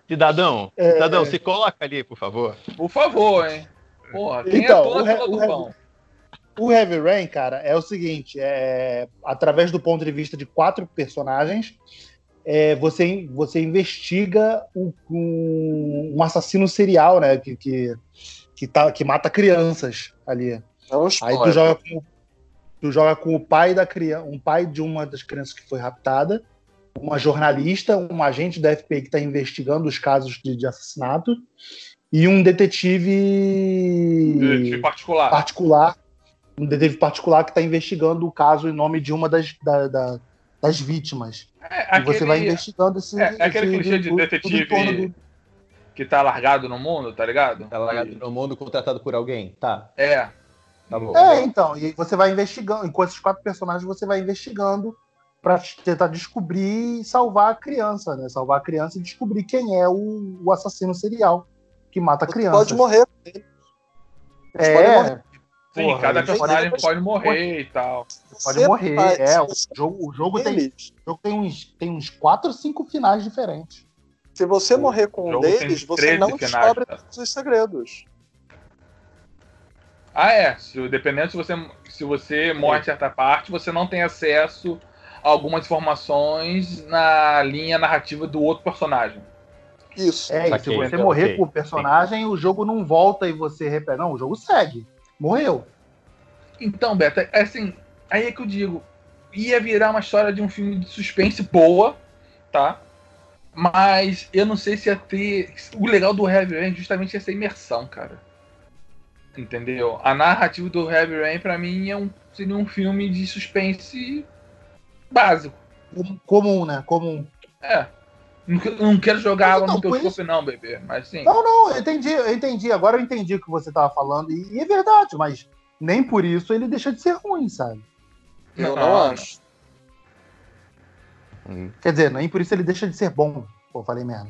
Cidadão, É. cidadão, se coloca ali, por favor. Por favor, hein? Porra, quem Então, é o do o He- pão? O Heavy Rain, cara, é o seguinte: é, através do ponto de vista de quatro personagens, é, você, você investiga um, um, um assassino serial, né? Que, que, que, tá, que mata crianças ali. Não Aí spoiler. tu joga com, tu joga com o pai da criança, um pai de uma das crianças que foi raptada, uma jornalista, um agente da FBI que está investigando os casos de, de assassinato e um detetive De particular. particular, um detetive particular que está investigando o caso em nome de uma das, da- da- das vítimas. É, E você vai aquele investigando esse. é, é aquele esse- clichê de detetive- do- que tá largado no mundo, tá ligado? Tá largado no mundo contratado por alguém? Tá, É. tá bom. É, então, e você vai investigando, enquanto esses quatro personagens você vai investigando para tentar descobrir e salvar a criança, né? Salvar a criança e descobrir quem é o, o assassino serial que mata a Você criança. pode morrer. Eles podem É, morrer. Sim, Porra, cada personagem podem- pode morrer e tal. pode morrer. faz- É, o jogo, o jogo tem, eles- o jogo tem uns tem uns quatro cinco finais diferentes. Se você O morrer com um deles, você 13 não finais, descobre tá? todos os segredos. Ah, é. Se, dependendo se você, se você morre em certa parte, você não tem acesso a algumas informações na linha narrativa do outro personagem. Isso. É, e se você então, morrer ok. com o personagem, o jogo não volta e você repete. Não, o jogo segue. Morreu. Então, Beto, é assim, aí é que eu digo, ia virar uma história de um filme de suspense boa, tá? Mas eu não sei se ia ter. O legal do Heavy Rain justamente ia ser imersão, cara. Entendeu? A narrativa do Heavy Rain, pra mim, é um, seria um filme de suspense básico. Comum, né? Comum. É. Não, não quero jogar água Não, no teu corpo, não, bebê. Mas sim. Não, não, eu entendi, eu entendi. Agora eu entendi o que você tava falando. E, e é verdade, mas nem por isso ele deixa de ser ruim, sabe? Eu Não, não, não. acho. Quer dizer, nem por isso ele deixa de ser bom. Pô, falei merda.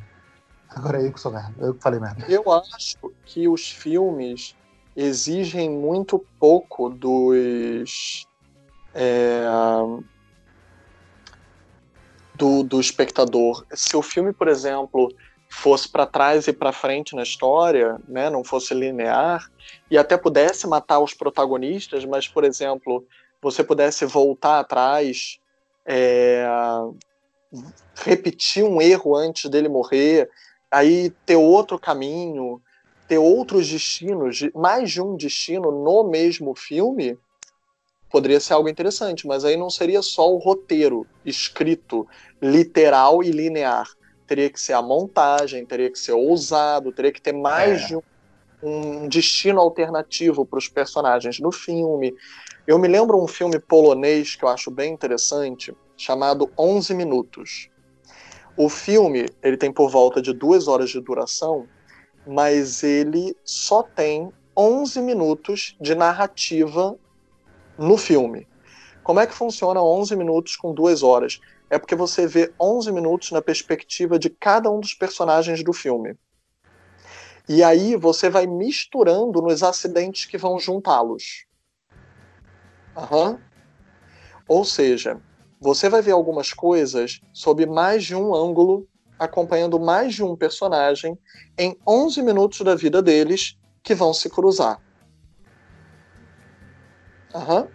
Agora é eu que sou merda. Eu que falei merda. Eu acho que os filmes exigem muito pouco dos. é, do, do espectador. Se o filme, por exemplo, fosse para trás e para frente na história, né, não fosse linear, e até pudesse matar os protagonistas, mas, por exemplo, você pudesse voltar atrás, é, repetir um erro antes dele morrer, aí ter outro caminho, ter outros destinos, de- mais de um destino no mesmo filme, poderia ser algo interessante, mas aí não seria só o roteiro escrito, literal e linear. Teria que ser a montagem, teria que ser ousado, teria que ter mais É. de um, um destino alternativo para os personagens no filme. Eu me lembro um filme polonês que eu acho bem interessante, chamado 11 Minutos. O filme ele tem por volta de duas horas de duração, mas ele só tem 11 minutos de narrativa no filme. Como é que funciona 11 minutos com duas horas? É porque você vê 11 minutos na perspectiva de cada um dos personagens do filme. E aí você vai misturando nos acidentes que vão juntá-los. Aham. Ou seja, você vai ver algumas coisas sob mais de um ângulo, acompanhando mais de um personagem em 11 minutos da vida deles que vão se cruzar. Aham.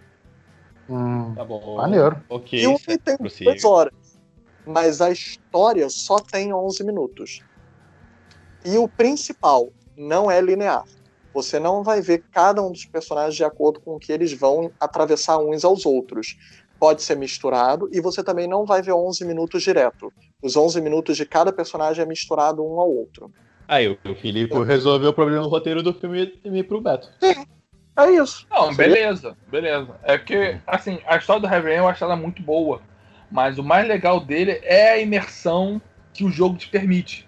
Hum, Tá bom. maneiro. Ok. E o filme certo, tem prossiga. duas horas, mas a história só tem 11 minutos. E o principal não é linear. Você não vai ver cada um dos personagens de acordo com o que eles vão atravessar uns aos outros. Pode ser misturado e você também não vai ver 11 minutos direto. Os 11 minutos de cada personagem é misturado um ao outro. Aí o Filipe resolveu o problema no roteiro do filme e me pro Beto. É isso. Não, beleza, beleza. É porque, assim, a história do Heavy Rain eu acho ela muito boa. Mas o mais legal dele é a imersão que o jogo te permite.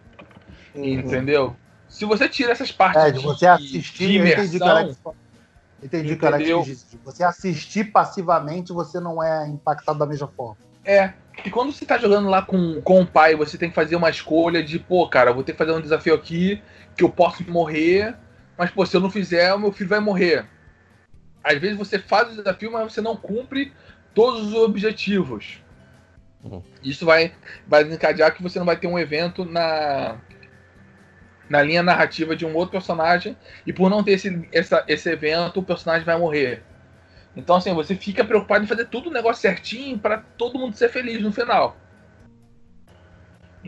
Uhum. Entendeu? Se você tira essas partes É, de você assistir, de imersão. Entendi o que Entendeu? você assistir passivamente, você não é impactado da mesma forma. é. E quando você tá jogando lá com, com o pai, você tem que fazer uma escolha de, pô, cara, eu vou ter que fazer um desafio aqui que eu posso morrer, mas, pô, se eu não fizer, o meu filho vai morrer. Às vezes você faz o desafio, mas você não cumpre todos os objetivos. Uhum. Isso vai, vai desencadear que você não vai ter um evento na, na linha narrativa de um outro personagem, e por não ter esse, essa, esse evento, o personagem vai morrer. Então, assim, você fica preocupado em fazer tudo o negócio certinho para todo mundo ser feliz no final.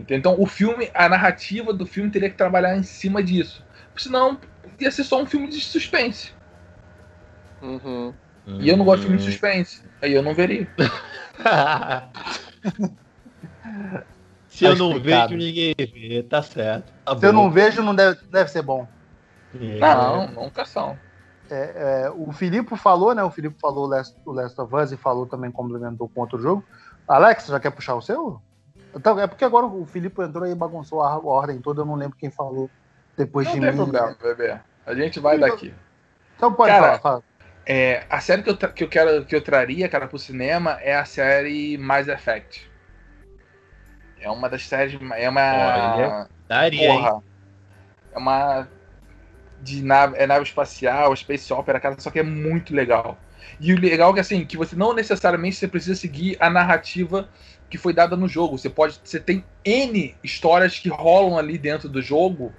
Então, o filme, a narrativa do filme teria que trabalhar em cima disso. Senão, ia ser só um filme de suspense. Uhum. E eu não gosto de filme de suspense. Aí eu não veria. Se eu Tá não explicado. vejo, ninguém vê, tá certo. Tá Se eu bom. não vejo, não deve, deve ser bom. É. Não, nunca são. É, é, o Filipe falou, né? O Filipe falou o Last, o Last of Us e falou também, complementou com outro jogo. Alex, já quer puxar o seu? Então, é porque agora o Filipe entrou e bagunçou a, ordem toda, eu não lembro quem falou depois Não de tem mim. problema, bebê. A gente vai daqui. Então pode Cara, falar, fala. É, a série que eu, que eu quero que eu traria, cara, pro cinema é a série Mass Effect. É uma das séries. É uma. Olha. Daria, hein? Porra. É uma. De nave, é nave espacial, space opera, cara, só que é muito legal. E o legal é que assim, que você não necessariamente você precisa seguir a narrativa que foi dada no jogo. Você pode. Você tem N histórias que rolam ali dentro do jogo.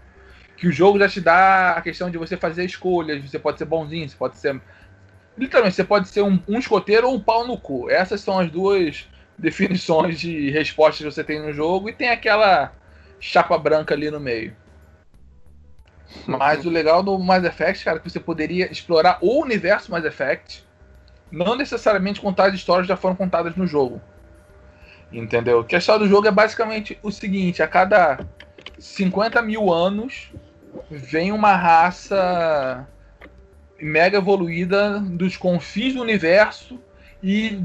Que o jogo já te dá a questão de você fazer escolhas. Você pode ser bonzinho, você pode ser. Literalmente, você pode ser um, um escoteiro ou um pau no cu. Essas são as duas definições de respostas que você tem no jogo. E tem aquela chapa branca ali no meio. Mas o legal do Mass Effect, cara, é que você poderia explorar o universo Mass Effect, não necessariamente contar as histórias que já foram contadas no jogo. Entendeu? Que a história do jogo é basicamente o seguinte: a cada 50 mil anos vem uma raça mega evoluída dos confins do universo e,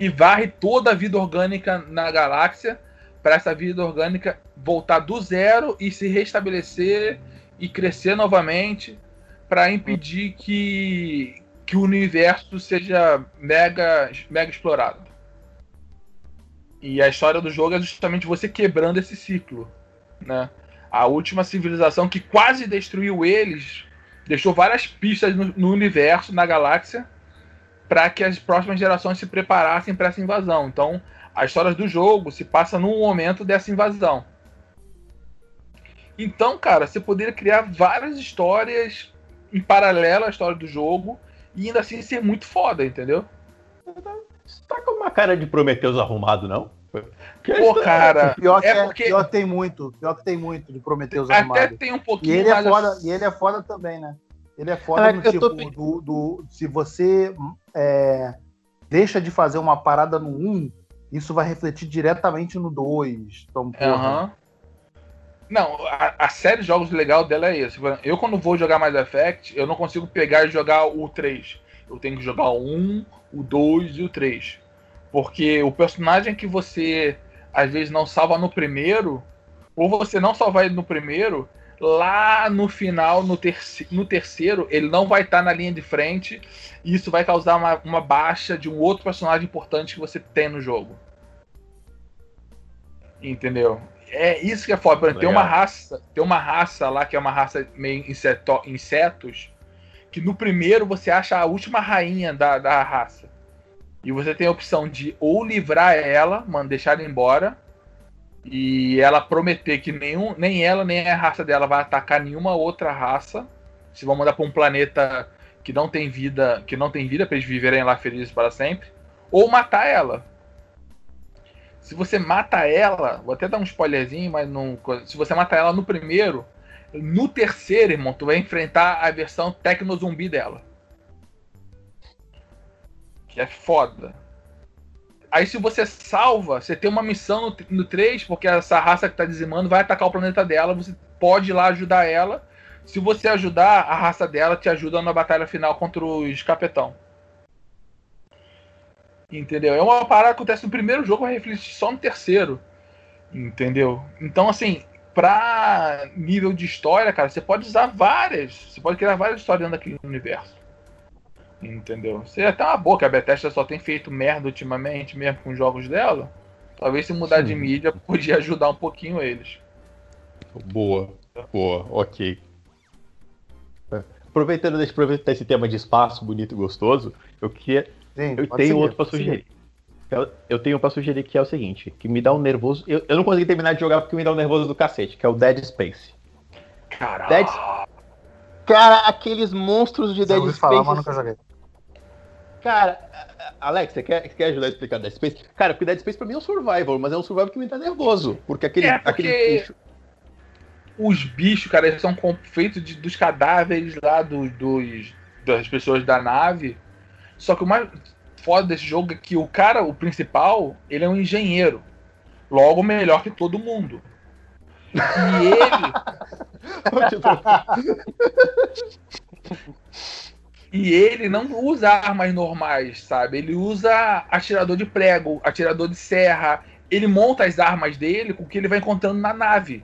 e varre toda a vida orgânica na galáxia para essa vida orgânica voltar do zero e se restabelecer e crescer novamente para impedir que, que o universo seja mega, mega explorado. E a história do jogo é justamente você quebrando esse ciclo. Né? A última civilização que quase destruiu eles deixou várias pistas no, no universo, na galáxia, para que as próximas gerações se preparassem para essa invasão. Então, a história do jogo se passa num momento dessa invasão. Então, cara, você poderia criar várias histórias em paralelo à história do jogo e ainda assim ser muito foda, entendeu? Você tá com uma cara de Prometeus arrumado, não? Pô, cara, pior que, é porque... pior que tem muito, pior que tem muito de Prometeus arrumado. Até tem um pouquinho. E ele é foda, e ele é foda também, né? Ele é foda no tipo, tô... do, do, se você é, deixa de fazer uma parada no 1, isso vai refletir diretamente no 2. Então, porra. Não, a, a, série de jogos legal dela é esse. Eu, quando vou jogar mais Effect, eu não consigo pegar e jogar o 3. Eu tenho que jogar o 1, o 2 e o 3. Porque o personagem que você às vezes não salva no primeiro, ou você não salva ele no primeiro, lá no final, no, terci no terceiro, ele não vai estar tá na linha de frente. E isso vai causar uma, uma baixa de um outro personagem importante que você tem no jogo. Entendeu? É isso que é foda. Exemplo, tem uma raça, tem uma raça lá que é uma raça meio inseto, insetos, que no primeiro você acha a última rainha da, da raça. E você tem a opção de ou livrar ela, mano, deixar ela embora, e ela prometer que nenhum, nem ela nem a raça dela vai atacar nenhuma outra raça. Se vão mandar para um planeta que não tem vida, que não tem vida para eles viverem lá felizes para sempre, ou matar ela. Se você mata ela, vou até dar um spoilerzinho, mas não, se você mata ela no primeiro, no terceiro, irmão, tu vai enfrentar a versão tecno zumbi dela. Que é foda. Aí se você salva, você tem uma missão no, no 3, porque essa raça que tá dizimando vai atacar o planeta dela, você pode ir lá ajudar ela. Se você ajudar, a raça dela te ajuda na batalha final contra os capetão. Entendeu? É uma parada que acontece no primeiro jogo, vai refletir só no terceiro. Entendeu? Então, assim, pra nível de história, cara, você pode usar várias. Você pode criar várias histórias dentro daquele universo. Entendeu? Seria até uma boa que a Bethesda só tem feito merda ultimamente, mesmo com os jogos dela. Talvez se mudar Sim. de mídia podia ajudar um pouquinho eles. Boa, boa, ok. Aproveitando aproveitar esse tema de espaço bonito e gostoso, eu queria. Sim, eu tenho outro para sugerir. Eu, eu tenho para sugerir que é o seguinte: que me dá um nervoso. Eu, eu não consegui terminar de jogar porque me dá um nervoso do cacete, que é o Dead Space. Caralho. Dead... Cara, aqueles monstros de Dead Space. Falar, mas nunca joguei. Cara, Alex, você quer, quer ajudar a explicar Dead Space? Cara, porque Dead Space pra mim é um survival, mas é um survival que me dá nervoso. Porque aquele, é porque aquele bicho... Os bichos, cara, eles são feitos de, dos cadáveres lá do, dos, das pessoas da nave. Só que o mais foda desse jogo é que o cara, o principal, ele é um engenheiro. Logo melhor que todo mundo. E ele. E ele não usa armas normais, sabe? Ele usa atirador de prego, atirador de serra. Ele monta as armas dele com o que ele vai encontrando na nave.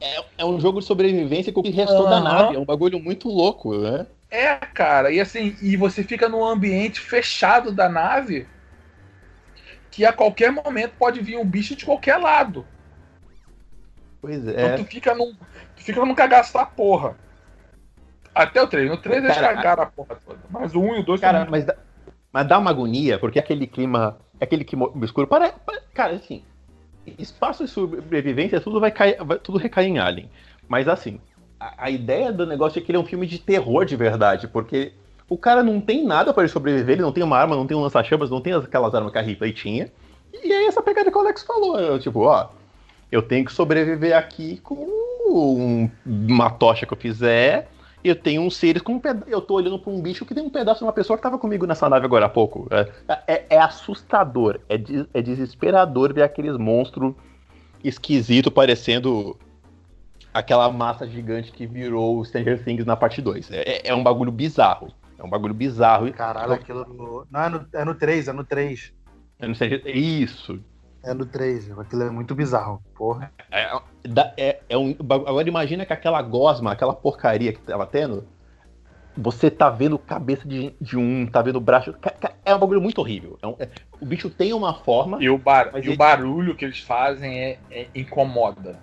É, é um jogo de sobrevivência com o que restou uhum. da nave. É um bagulho muito louco, né? É, cara. E assim, e você fica num ambiente fechado da nave que a qualquer momento pode vir um bicho de qualquer lado. Pois é. Então tu fica num, tu fica num cagaço da porra. Até o 3. No 3 eles cagaram a porra toda. Mas o 1 e o 2 Cara, mas dá, mas dá uma agonia, porque aquele clima. Aquele clima escuro. Para, para, cara, assim. Espaço e sobrevivência, tudo vai cair. Vai, tudo recai em Alien. Mas assim, a, a, ideia do negócio é que ele é um filme de terror de verdade, porque o cara não tem nada para ele sobreviver, ele não tem uma arma, não tem um lança-chamas, não tem aquelas armas que a Ripley tinha. E aí essa pegada que o Alex falou, tipo, ó, eu tenho que sobreviver aqui com um, uma tocha que eu fizer eu tenho uns seres com um pedaço. Eu tô olhando pra um bicho que tem um pedaço de uma pessoa que tava comigo nessa nave agora há pouco. É, é, é assustador, é, de, é desesperador ver aqueles monstros esquisitos parecendo aquela massa gigante que virou o Stranger Things na parte 2. É, é um bagulho bizarro. É um bagulho bizarro. Caralho, aquilo. No... Não, é no, é no 3, é no 3. É no Stranger... Isso. É no 3, aquilo é muito bizarro, porra. É, é, é um, agora imagina que aquela gosma, aquela porcaria que tava tendo, você tá vendo cabeça de, de um, tá vendo braço. É um bagulho muito horrível. É um, é, o bicho tem uma forma. E o, bar, e ele... o barulho que eles fazem é, é, incomoda.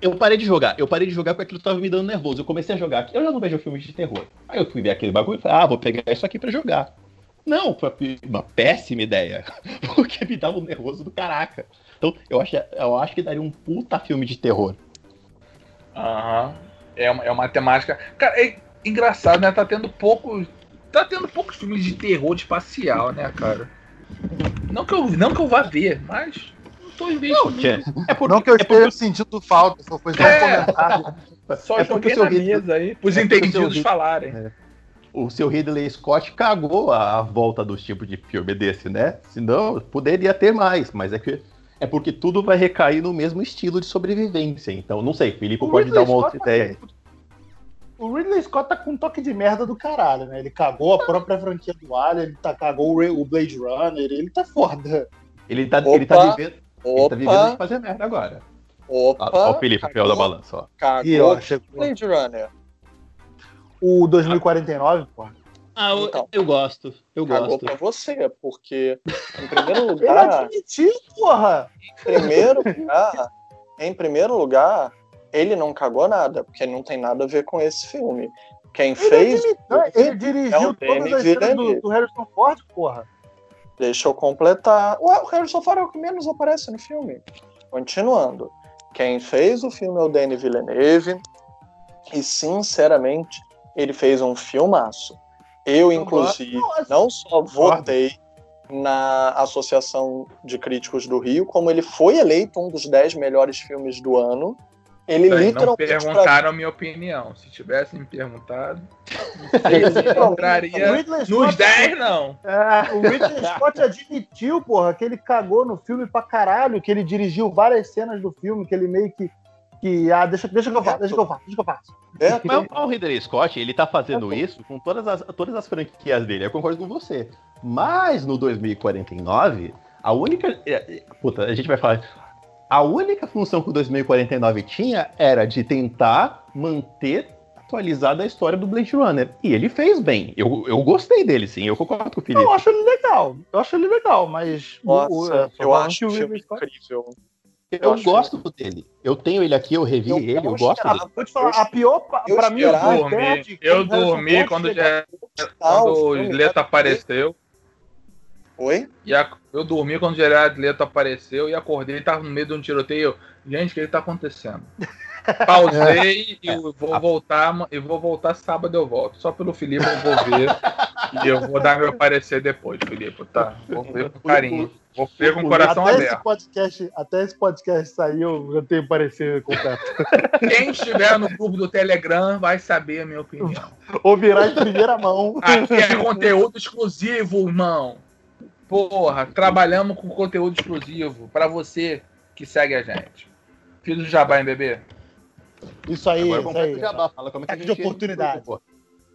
Eu parei de jogar. Eu parei de jogar porque aquilo tava me dando nervoso. Eu comecei a jogar. Eu já não vejo filmes de terror. Aí eu fui ver aquele bagulho e falei, ah, vou pegar isso aqui para jogar. Não, foi uma péssima ideia. Porque me dava um nervoso do caraca. Então, eu acho, eu acho que daria um puta filme de terror. Aham. Uhum. É, uma, é uma temática. Cara, é engraçado, né? Tá tendo pouco. Tá tendo poucos filmes de terror espacial, né, cara? Não que eu, não que eu vá ver, mas não tô investindo. Não, é porque, não que eu é esteja porque... sentindo falta, só foi só um é. comentário. Só é joguei na mesa aí, pros é entendidos falarem. É o seu Ridley Scott cagou a, a, volta dos tipos de filme desse, né? Senão poderia ter mais, mas é que é porque tudo vai recair no mesmo estilo de sobrevivência. Então, não sei, Felipe o pode Ridley dar uma outra Scott ideia. Tá... O Ridley Scott tá com um toque de merda do caralho, né? Ele cagou a própria franquia do Alien, ele tá, cagou o Blade Runner, ele tá foda. Ele tá, ele tá vivendo. Ele tá vivendo de fazer merda agora. Opa! Ó, o Felipe, cagou, da balança, ó. Cagou o Blade Runner. O 2049, pô. Ah, eu, então, eu gosto. Eu gosto. pra você, porque, em primeiro lugar. ele admitiu, porra! Em primeiro lugar. Em primeiro lugar, ele não cagou nada, porque não tem nada a ver com esse filme. Quem ele fez. Admitiu, ele dirigiu é todas as cenas do, do Harrison Ford, porra. Deixa eu completar. Ué, o Harrison Ford é o que menos aparece no filme. Continuando. Quem fez o filme é o Danny Villeneuve. E, sinceramente, ele fez um filmaço. Eu, inclusive, não só votei na Associação de Críticos do Rio, como ele foi eleito um dos 10 melhores filmes do ano. Ele Bem, literalmente. Não perguntaram pra... a minha opinião. Se tivessem me perguntado, eu entraria nos 10, não. É, o Ridley Scott admitiu, porra, que ele cagou no filme pra caralho, que ele dirigiu várias cenas do filme, que ele meio que que ah, deixa, deixa que eu faço, deixa que eu faço, deixa que eu faço. É, mas o Ridley Scott, ele tá fazendo é, isso com todas as, todas as franquias dele, eu concordo com você. Mas no 2049, a única. É, é, puta, a gente vai falar. A única função que o 2049 tinha era de tentar manter atualizada a história do Blade Runner. E ele fez bem. Eu, eu gostei dele, sim. Eu concordo com o Felipe. Eu acho ele legal. Eu acho ele legal, mas. Nossa, o, o, eu acho o filme incrível. Eu, eu gosto dele. Eu tenho ele aqui, eu revi eu, ele, eu, eu gosto dele. Vou te falar, a pior pra mim, eu dormi, eu dormi quando, já, quando o Leto apareceu. Oi? E a, eu dormi quando o Gerard Leto apareceu e acordei e tava no meio de um tiroteio. Gente, o que, que tá acontecendo? Pausei e vou voltar. E vou voltar sábado eu volto. Só pelo Felipe eu vou ver. e eu vou dar meu parecer depois, Felipe. Tá? Vou ver com carinho. Vou ver com o coração até aberto. Esse podcast, até esse podcast sair, eu já tenho parecer completo. Quem estiver no grupo do Telegram vai saber a minha opinião. Ouvirá em primeira mão. Aqui é conteúdo exclusivo, irmão. Porra, trabalhamos com conteúdo exclusivo para você que segue a gente. Fiz o jabá, hein, bebê? Isso aí, Agora isso aí. Jabá. Fala como é que é de oportunidade.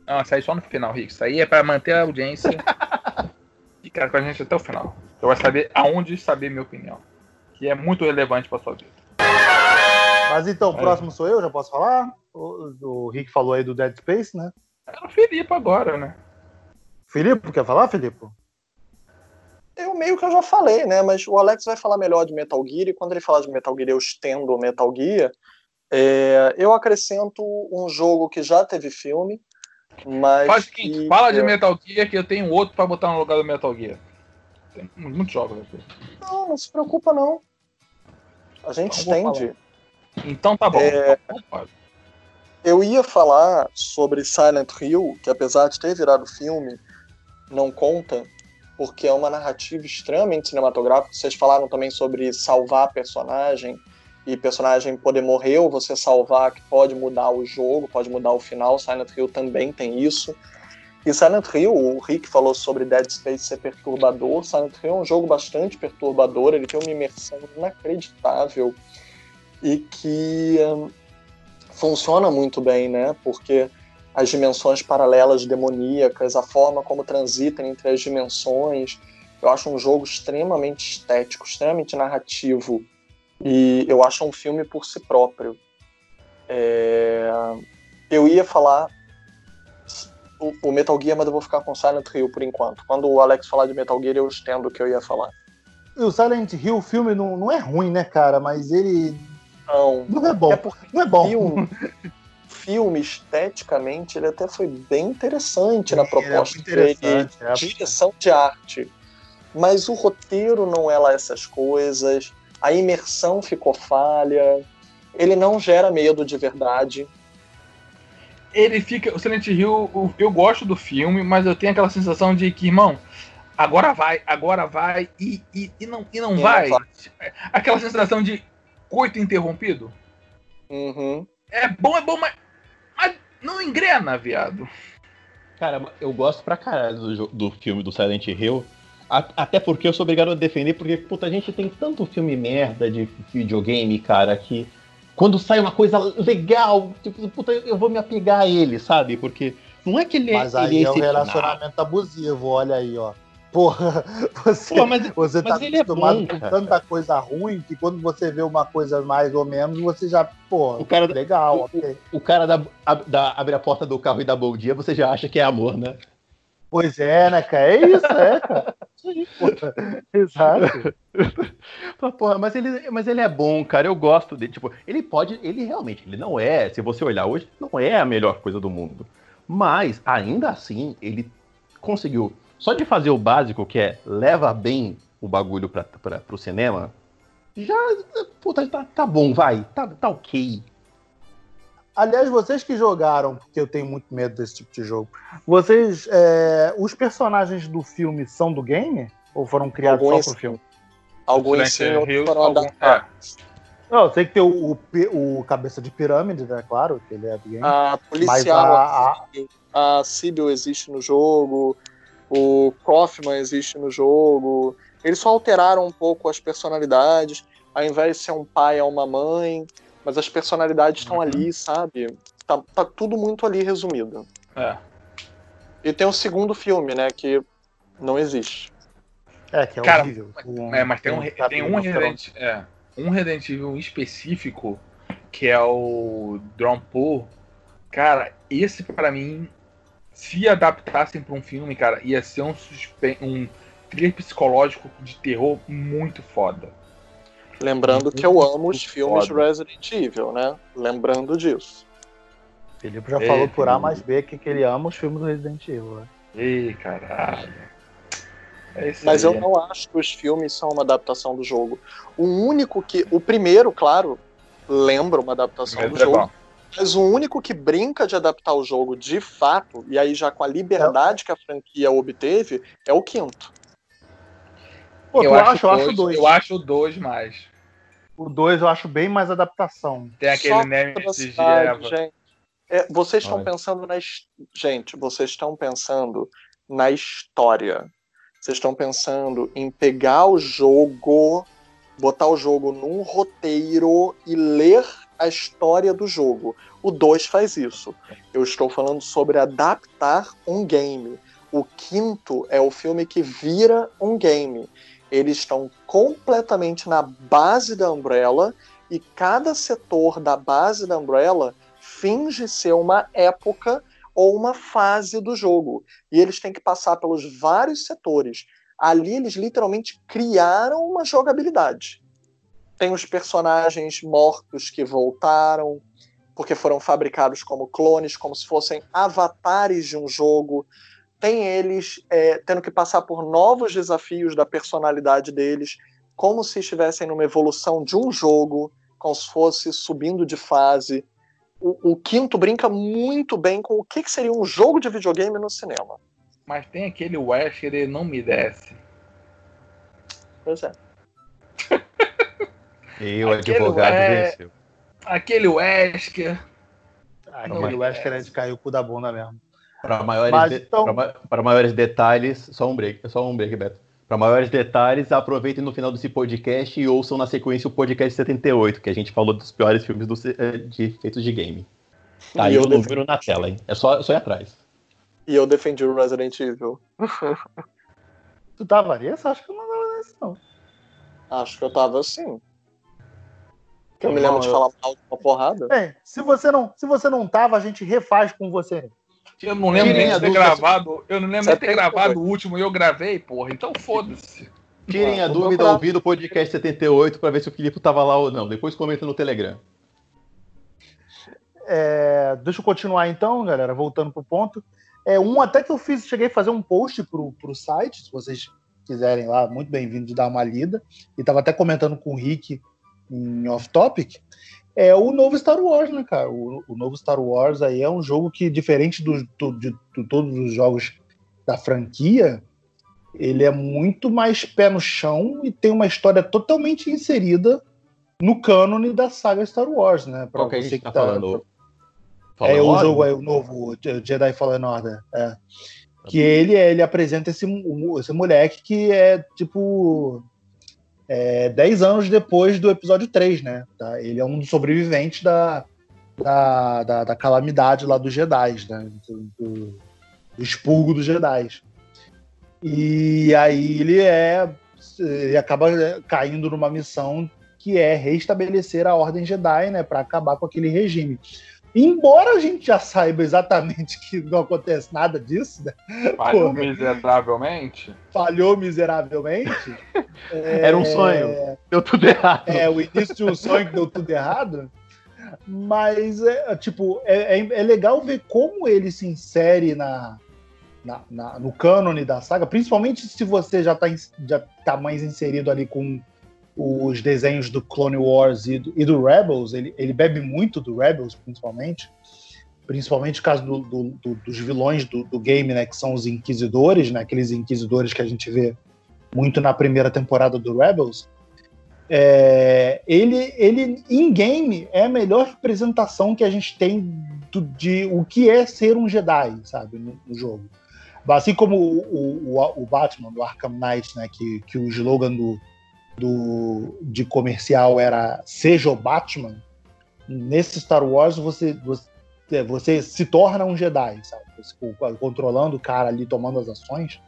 Não, isso aí só no final, Rick. Isso aí é para manter a audiência. Ficar com a gente até o final. Você vai saber aonde saber minha opinião. Que é muito relevante para sua vida. Mas então, o próximo sou eu, já posso falar? O, o Rick falou aí do Dead Space, né? É o Felipe agora, né? Felipe, quer falar, Felipe? Eu meio que eu já falei, né? Mas o Alex vai falar melhor de Metal Gear, e quando ele falar de Metal Gear, eu estendo o Metal Gear. É, eu acrescento um jogo que já teve filme, mas. Faz o seguinte, fala de Metal Gear que eu tenho outro para botar no lugar do Metal Gear. Tem muitos jogos aqui. Não, não se preocupa, não. A gente então, estende. Então tá bom. É... Então eu ia falar sobre Silent Hill, que apesar de ter virado filme, não conta, porque é uma narrativa extremamente cinematográfica. Vocês falaram também sobre salvar personagem e personagem poder morrer ou você salvar, que pode mudar o jogo, pode mudar o final. Silent Hill também tem isso. E Silent Hill, o Rick falou sobre Dead Space ser perturbador. Silent Hill é um jogo bastante perturbador, ele tem uma imersão inacreditável e que um, funciona muito bem, né? Porque as dimensões paralelas demoníacas, a forma como transitam entre as dimensões. Eu acho um jogo extremamente estético, extremamente narrativo. E eu acho um filme por si próprio. É... Eu ia falar o, Metal Gear, mas eu vou ficar com Silent Hill por enquanto. Quando o Alex falar de Metal Gear, eu estendo o que eu ia falar. O Silent Hill, o filme, não, não é ruim, né, cara? Mas ele. Não. Não é bom. É não é bom. Filme, filme, esteticamente, ele até foi bem interessante na é proposta é dele. É direção de arte. Mas o roteiro não é lá essas coisas. A imersão ficou falha. Ele não gera medo de verdade ele fica. O Silent Hill, eu gosto do filme, mas eu tenho aquela sensação de que, irmão, agora vai, agora vai, e, e, e não, e não vai. Não vai. Aquela sensação de coito interrompido. Uhum. É bom, é bom, mas, mas não engrena, viado. Cara, eu gosto pra caralho do, do filme do Silent Hill. até porque eu sou obrigado a defender, porque, puta, a gente tem tanto filme merda de videogame, cara, que quando sai uma coisa legal, tipo, puta, eu vou me apegar a ele, sabe? Porque não é que ele é. Mas aí ele é, é um relacionamento abusivo, olha aí, ó. Porra, você, Pô, mas, você mas tá acostumado é bom, com tanta coisa ruim que quando você vê uma coisa mais ou menos, você já, pô, o cara, legal. O, okay. o, cara da, da, abre a porta do carro e dá bom dia, você já acha que é amor, né? Pois é, né, cara? É isso, é, cara. Exato. Porra, mas ele, mas ele é bom, cara. Eu gosto dele. Tipo, ele pode. Ele realmente, ele não é. Se você olhar hoje, não é a melhor coisa do mundo. Mas, ainda assim, ele conseguiu. Só de fazer o básico, que é leva bem o bagulho pra, pra, pro cinema, já. Puta, tá, tá bom, vai. Tá, tá ok. Aliás, vocês que jogaram, porque eu tenho muito medo desse tipo de jogo, vocês. É, os personagens do filme são do game? Ou foram criados alguns, só pro filme? Alguns sim, outros foram adaptados. Não, eu sei que tem o, o, o, Cabeça de Pirâmide, né? Claro, que ele é do game. A policial, a, a... a Sibyl existe no jogo, o Kaufman existe no jogo. Eles só alteraram um pouco as personalidades. Ao invés de ser um pai, é uma mãe mas as personalidades estão uhum. ali, sabe? Tá, tá, tudo muito ali resumido. É. E tem o segundo filme, né, que não existe. É, que é Cara, horrível. É, mas tem um, tem um, Resident, é, um Resident Evil específico, que é o Pool. Cara, esse para mim, se adaptassem para um filme, cara, ia ser um, um thriller psicológico de terror muito foda. Lembrando que eu amo os filmes foda. Resident Evil, né? Lembrando disso. Felipe já Ei, falou por A mais B que, que ele ama os filmes do Resident Evil, né? Ei, caralho. É Mas aí. eu não acho que os filmes são uma adaptação do jogo. O único que. O primeiro, claro, lembra uma adaptação do jogo. Mas o único que brinca de adaptar o jogo de fato, e aí já com a liberdade é. que a franquia obteve, é o quinto. Pô, eu, acho, eu acho dois. Eu acho o dois mais. O 2 eu acho bem mais adaptação. Tem aquele Nemesis de Eva. Gente, é, vocês estão pensando na. Gente, vocês estão pensando na história. Vocês estão pensando em pegar o jogo, botar o jogo num roteiro e ler a história do jogo. O 2 faz isso. Eu estou falando sobre adaptar um game. O quinto é o filme que vira um game eles estão completamente na base da Umbrella e cada setor da base da Umbrella finge ser uma época ou uma fase do jogo. E eles têm que passar pelos vários setores. Ali eles literalmente criaram uma jogabilidade. Tem os personagens mortos que voltaram, porque foram fabricados como clones, como se fossem avatares de um jogo tem eles é, tendo que passar por novos desafios da personalidade deles, como se estivessem numa evolução de um jogo, como se fosse subindo de fase. O, o quinto brinca muito bem com o que, que, seria um jogo de videogame no cinema. Mas tem aquele Wesker, ele não me desce. Pois é. e o advogado é... venceu. Aquele Wesker. Ah, aquele Wesker a gente caiu o cu da bunda mesmo. Para maiores, de... então... maiores detalhes, só um break, só um break, Beto. Para maiores detalhes, aproveitem no final desse podcast e ouçam na sequência o podcast 78, que a gente falou dos piores filmes do, eh, de, feitos de game. Tá aí o número na tela, hein? É só, só ir atrás. E eu defendi o Resident Evil. tu tava nesse? Acho que eu não tava nesse, não. Acho que eu tava assim. Que eu me lembro de falar mal de uma porrada. É, se você não, se você não tava, a gente refaz com você. Eu não lembro nem de ter gravado. Eu não lembro nem de ter gravado o último e eu gravei, porra. Então foda-se. Tirem a dúvida, ouvir o podcast 78 para ver se o Filipe tava lá ou não. Depois comenta no Telegram. É, deixa eu continuar então, galera, voltando pro ponto. É, um até que eu fiz, cheguei a fazer um post pro, pro site, se vocês quiserem lá, muito bem-vindo de dar uma lida. E tava até comentando com o Rick em off-topic. É o novo Star Wars, né, cara? O, o, novo Star Wars aí é um jogo que, diferente do, do, de, de todos os jogos da franquia, ele é muito mais pé no chão e tem uma história totalmente inserida no cânone da saga Star Wars, né? Pra Qual que a gente tá, tá falando? Fallen é o jogo aí, o novo Jedi Fallen Order. É. Que ele, ele apresenta esse, esse moleque que é tipo. É, 10 anos depois do episódio 3, né? Tá? Ele é um dos sobreviventes da, da, da, da calamidade lá dos Jedi, né? Do, do, do expurgo dos Jedi. E aí ele é. Ele acaba caindo numa missão que é restabelecer a Ordem Jedi, né? Para acabar com aquele regime. Embora a gente já saiba exatamente que não acontece nada disso, né? Falhou miseravelmente. Falhou miseravelmente. é... Era um sonho. Deu tudo errado. É, o início de um sonho que deu tudo errado. Mas, é, tipo, é, é, é legal ver como ele se insere na, na, na, no cânone da saga, principalmente se você já está já tá mais inserido ali com os desenhos do Clone Wars e do, e do Rebels, ele, ele, bebe muito do Rebels, principalmente. Principalmente no caso do, do, dos vilões do, game, né? Que são os Inquisidores, né? Aqueles Inquisidores que a gente vê muito na primeira temporada do Rebels. É, ele, ele em game é a melhor representação que a gente tem do, de o que é ser um Jedi, sabe, no, no jogo. Assim como o, o, o, Batman do Arkham Knight, né, que, que o slogan do, do, de comercial era Seja o Batman, nesse Star Wars você, você, é, você se torna um Jedi, sabe? Você, controlando o cara ali, tomando as ações.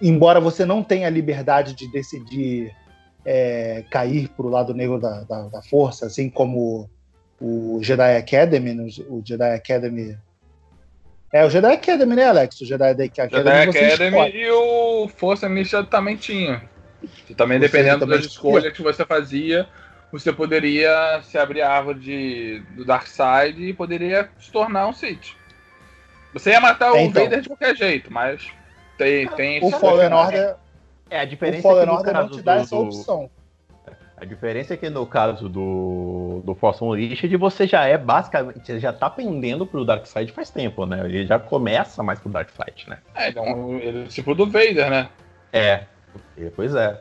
Embora você não tenha a liberdade de decidir é, cair para o lado negro da, da, da, força, assim como o Jedi Academy, o Jedi Academy. É, o Jedi Academy, né, Alex? O Jedi Academy. Jedi Academy e o Força Mística também tinha. E também, você dependendo também das escolhas que você fazia, você poderia se abrir a árvore de, do Dark Side e poderia se tornar um Sith. Você ia matar o então. Vader de qualquer jeito, mas tem. tem o Fallen Order. É, a diferença o Fallen é Order não te dá do, essa opção. A diferença é que no caso do, do Force Unleashed, você já é basicamente, você já tá pendendo pro Dark Side faz tempo, né? Ele já começa mais pro Dark Side, né? É, então, ele é tipo do Vader, né? É, pois é.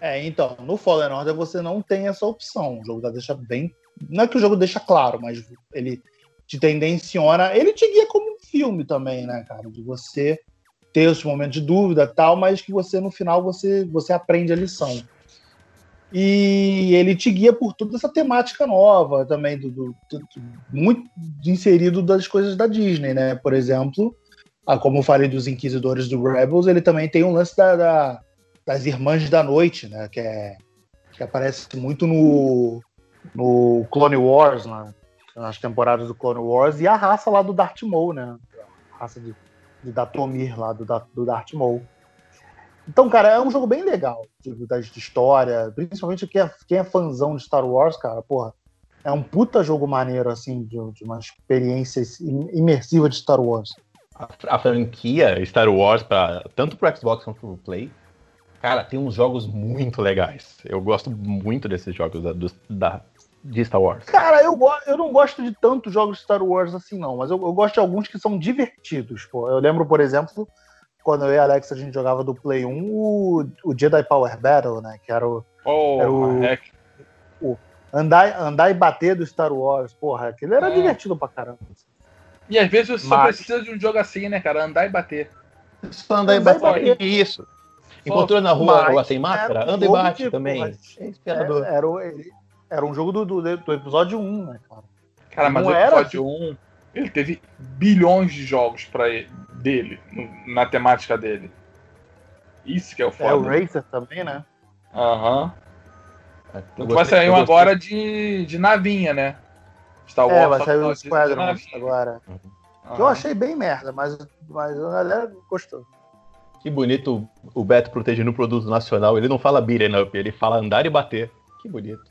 É, então, no Fallen Order você não tem essa opção. O jogo já deixa bem. Não é que o jogo deixa claro, mas ele te tendenciona. Ele te guia como um filme também, né, cara? De você ter esse momento de dúvida tal, mas que você, no final, você, você aprende a lição. E ele te guia por toda essa temática nova também, do, do, do muito inserido das coisas da Disney, né? Por exemplo, ah, como eu falei dos Inquisidores do Rebels, ele também tem um lance da, da, das Irmãs da Noite, né? Que, é, que aparece muito no, no Clone Wars, né? nas temporadas do Clone Wars, e a raça lá do Darth Maul, né? A raça de, de Datomir lá do, do Darth Maul. Então, cara, é um jogo bem legal de, de história, principalmente quem é, quem é fãzão de Star Wars, cara, porra. É um puta jogo maneiro, assim, de, de uma experiência imersiva de Star Wars a, franquia Star Wars, pra, tanto pro Xbox quanto pro Play, cara, tem uns jogos muito legais. Eu gosto muito desses jogos da, do, da, de Star Wars. Cara, eu, eu não gosto de tantos jogos de Star Wars assim, não, mas eu, eu gosto de alguns que são divertidos. Pô. Eu lembro, por exemplo, quando eu e a Alex a gente jogava do Play 1, o, o Jedi Power Battle, né? Que era o. Oh, era o, o andar, andar e bater do Star Wars. Porra, aquele era é. divertido pra caramba. E às vezes você Mas... só precisa de um jogo assim, né, cara? Andar e bater. Só anda e bate. Isso. Encontrou na rua mas, rua sem máscara? Anda e bate também. É, era, era, um jogo do, do, do episódio 1, né, cara? Cara, mas Não o episódio assim. 1, ele teve bilhões de jogos para ele, dele, na temática dele. Isso que é o foda. É o Racer também, né? Aham. Uhum. Vai sair um agora de, de navinha, né? Star Wars. É, vai sair o Squadron agora. Uhum. Eu achei bem merda, mas, mas a galera gostou. Que bonito o Beto protegendo o produto nacional. Ele não fala beat'em up, ele fala andar e bater. Que bonito.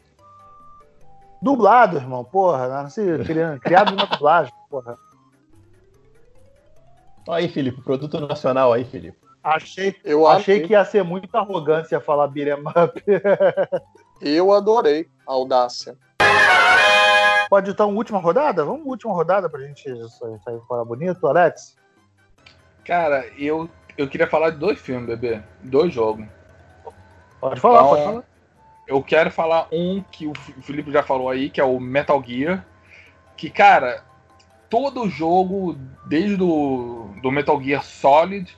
Dublado, irmão, porra. Nasci, criado na dublagem, porra. Aí, Felipe, produto nacional aí, Felipe. Achei, eu achei que ia ser muita arrogância falar beat'em up. eu adorei a audácia. Pode então última rodada? Vamos última rodada pra gente sair fora bonito, Alex? Cara, eu eu queria falar de dois filmes, bebê. Dois jogos. Pode falar, então, pode falar. Eu quero falar um que o Felipe já falou aí, que é o Metal Gear. Que, cara, todo jogo, desde do, do Metal Gear Solid,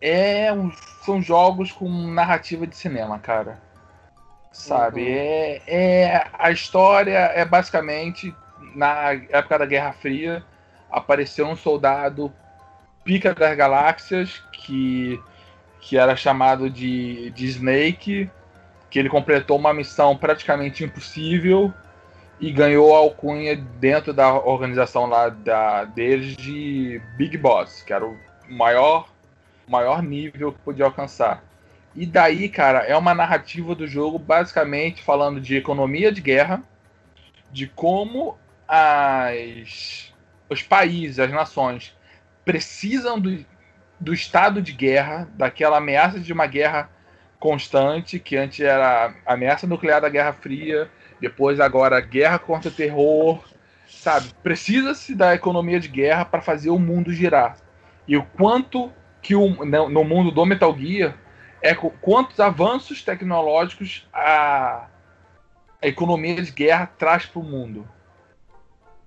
é um, são jogos com narrativa de cinema, cara. Sabe? Uhum. É, é, a história é basicamente, na época da Guerra Fria, apareceu um soldado pica das galáxias que, que era chamado de, de Snake, que ele completou uma missão praticamente impossível e ganhou a alcunha dentro da organização lá da, deles de Big Boss, que era o maior, maior nível que podia alcançar. E daí, cara, é uma narrativa do jogo basicamente falando de economia de guerra, de como as, os países, as nações precisam do, do estado de guerra, daquela ameaça de uma guerra constante, que antes era a ameaça nuclear da Guerra Fria, depois agora guerra contra o terror, sabe? Precisa-se da economia de guerra para fazer o mundo girar. E o quanto que o, no mundo do Metal Gear é quantos avanços tecnológicos a, a economia de guerra traz para o mundo.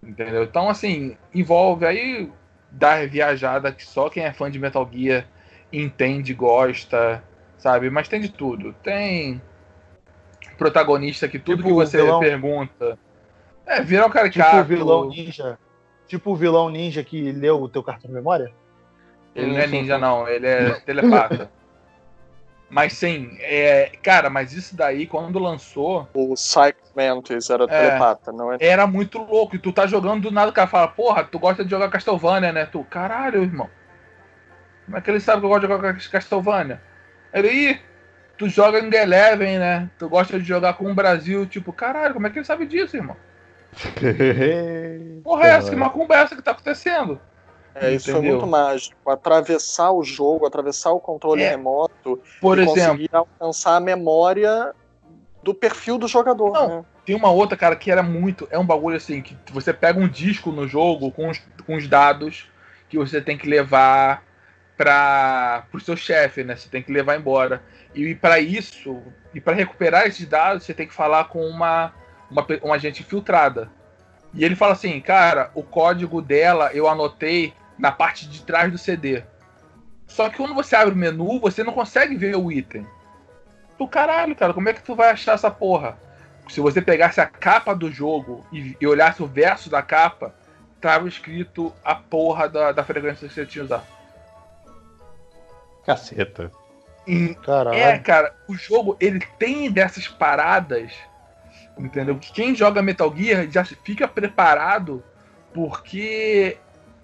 Entendeu? Então, assim, envolve aí dar viajada que só quem é fã de Metal Gear entende, gosta, sabe? Mas tem de tudo. Tem protagonista que tudo tipo que você vilão... pergunta. É, vira um caricato. Tipo o vilão ninja. Tipo o vilão ninja que leu o teu cartão de memória? Ele não é ninja, não, ele é telepata. Mas sim, é, cara, mas isso daí, quando lançou. O Psych Mantis era é, telepata, não é? Era muito louco. E tu tá jogando do nada, o cara fala, porra, tu gosta de jogar Castlevania, né? Tu, caralho, irmão. Como é que ele sabe que eu gosto de jogar Castlevania? Ele, ih, tu joga em The Eleven, né? Tu gosta de jogar com o Brasil, tipo, caralho, como é que ele sabe disso, irmão? porra, é essa? Que macumba é essa que tá acontecendo? É, isso Entendeu? foi muito mágico. Atravessar o jogo, atravessar o controle é. remoto Por e exemplo, conseguir alcançar a memória do perfil do jogador. Não, né? Tem uma outra, cara, que era muito. É um bagulho assim, que você pega um disco no jogo com os, com os dados que você tem que levar para o seu chefe, né? Você tem que levar embora. E para isso, e para recuperar esses dados, você tem que falar com uma, uma, uma agente infiltrada. E ele fala assim, cara, o código dela eu anotei na parte de trás do CD. Só que quando você abre o menu, você não consegue ver o item. Do caralho, cara, como é que tu vai achar essa porra? Se você pegasse a capa do jogo e, e olhasse o verso da capa, tava escrito a porra da, da frequência que você tinha usado. Caceta. Caralho. É, cara, o jogo ele tem dessas paradas, entendeu? Que quem joga Metal Gear já fica preparado porque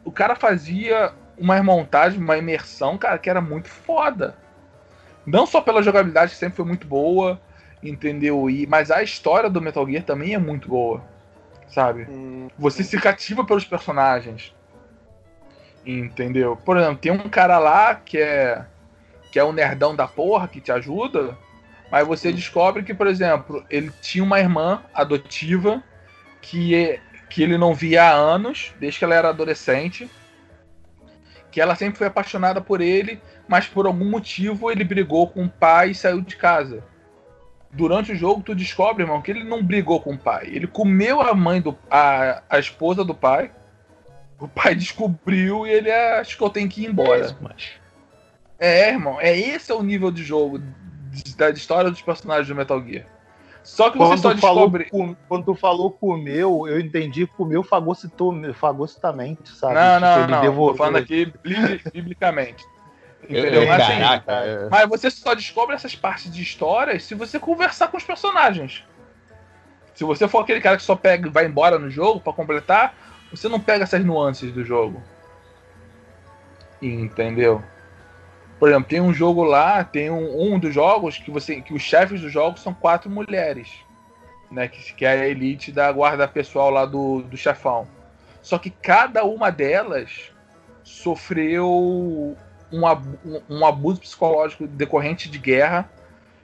o cara fazia uma montagem, uma imersão, cara, que era muito foda. Não só pela jogabilidade, que sempre foi muito boa, entendeu? E, mas a história do Metal Gear também é muito boa, sabe? Hum. Você se cativa pelos personagens, entendeu? Por exemplo, tem um cara lá que é que é o nerdão da porra que te ajuda, mas você descobre que, por exemplo, ele tinha uma irmã adotiva que que ele não via há anos, desde que ela era adolescente. Que ela sempre foi apaixonada por ele, mas por algum motivo ele brigou com o pai e saiu de casa. Durante o jogo, tu descobre, irmão, que ele não brigou com o pai. Ele comeu a mãe do. a, a esposa do pai. O pai descobriu e ele achou que eu tenho que ir embora. É, irmão, é esse é o nível de jogo da história dos personagens do Metal Gear. Só que quando você só descobre. Falou, quando tu falou comeu, eu entendi comeu fagocitamente, sabe? Não, não, tipo, não. Devolveu. Tô falando aqui biblicamente. Entendeu? Eu, mas, assim, caraca, é. mas você só descobre essas partes de história se você conversar com os personagens. Se você for aquele cara que só pega e vai embora no jogo para completar, você não pega essas nuances do jogo. Entendeu? Por exemplo, tem um jogo lá, tem um, um dos jogos que você que os chefes dos jogos são quatro mulheres, né, que, que é a elite da guarda pessoal lá do, do chefão. Só que cada uma delas sofreu um, um, um abuso psicológico decorrente de guerra.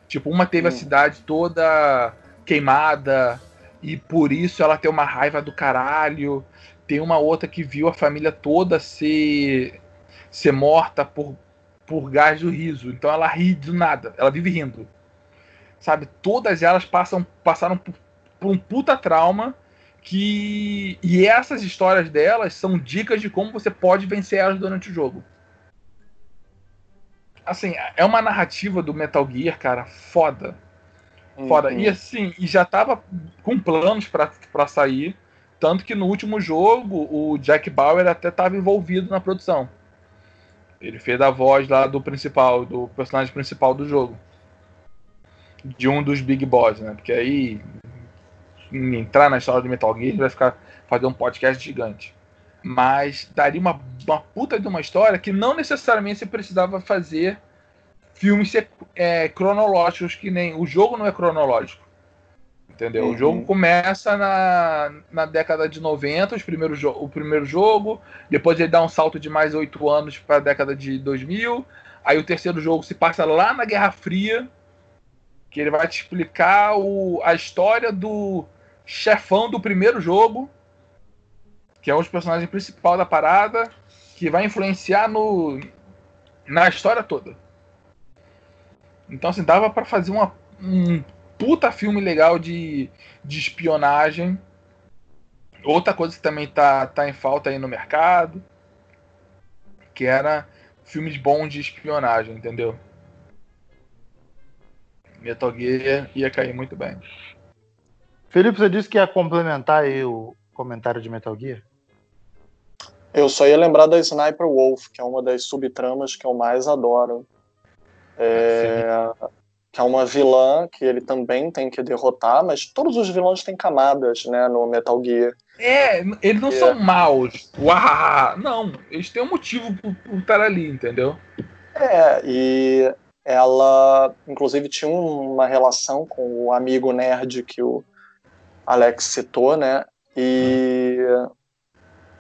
Tipo, uma teve hum. a cidade toda queimada e por isso ela tem uma raiva do caralho. Tem uma outra que viu a família toda ser ser morta por por gás do riso. Então ela ri do nada, ela vive rindo. Sabe? Todas elas passam, passaram por, por um puta trauma que. E essas histórias delas são dicas de como você pode vencer elas durante o jogo. Assim, é uma narrativa do Metal Gear, cara, foda. Foda. Uhum. E assim, e já tava com planos para sair. Tanto que no último jogo, o Jack Bauer até estava envolvido na produção. Ele fez a voz lá do principal, do personagem principal do jogo. De um dos Big Boss, né? Porque aí entrar na história do Metal Gear vai ficar fazer um podcast gigante. Mas daria uma, uma puta de uma história que não necessariamente você precisava fazer filmes é, cronológicos, que nem. O jogo não é cronológico. Entendeu? Uhum. O jogo começa na, na década de 90, os primeiros o primeiro jogo, depois ele dá um salto de mais oito anos para a década de 2000, aí o terceiro jogo se passa lá na Guerra Fria, que ele vai te explicar o, a história do chefão do primeiro jogo, que é um dos personagens principal da parada, que vai influenciar no, na história toda. Então, assim, dava para fazer uma, um puta filme legal de, de espionagem. Outra coisa que também tá, tá em falta aí no mercado, que era filmes bons de espionagem, entendeu? Metal Gear ia cair muito bem. Felipe, você disse que ia complementar aí o comentário de Metal Gear? Eu só ia lembrar da Sniper Wolf, que é uma das subtramas que eu mais adoro. É, que é uma vilã que ele também tem que derrotar, mas todos os vilões têm camadas, né, no Metal Gear. É, eles não é. são maus. Uau, não, eles têm um motivo por, por estar ali, entendeu? É, e ela, inclusive, tinha uma relação com o amigo nerd que o Alex citou, né? E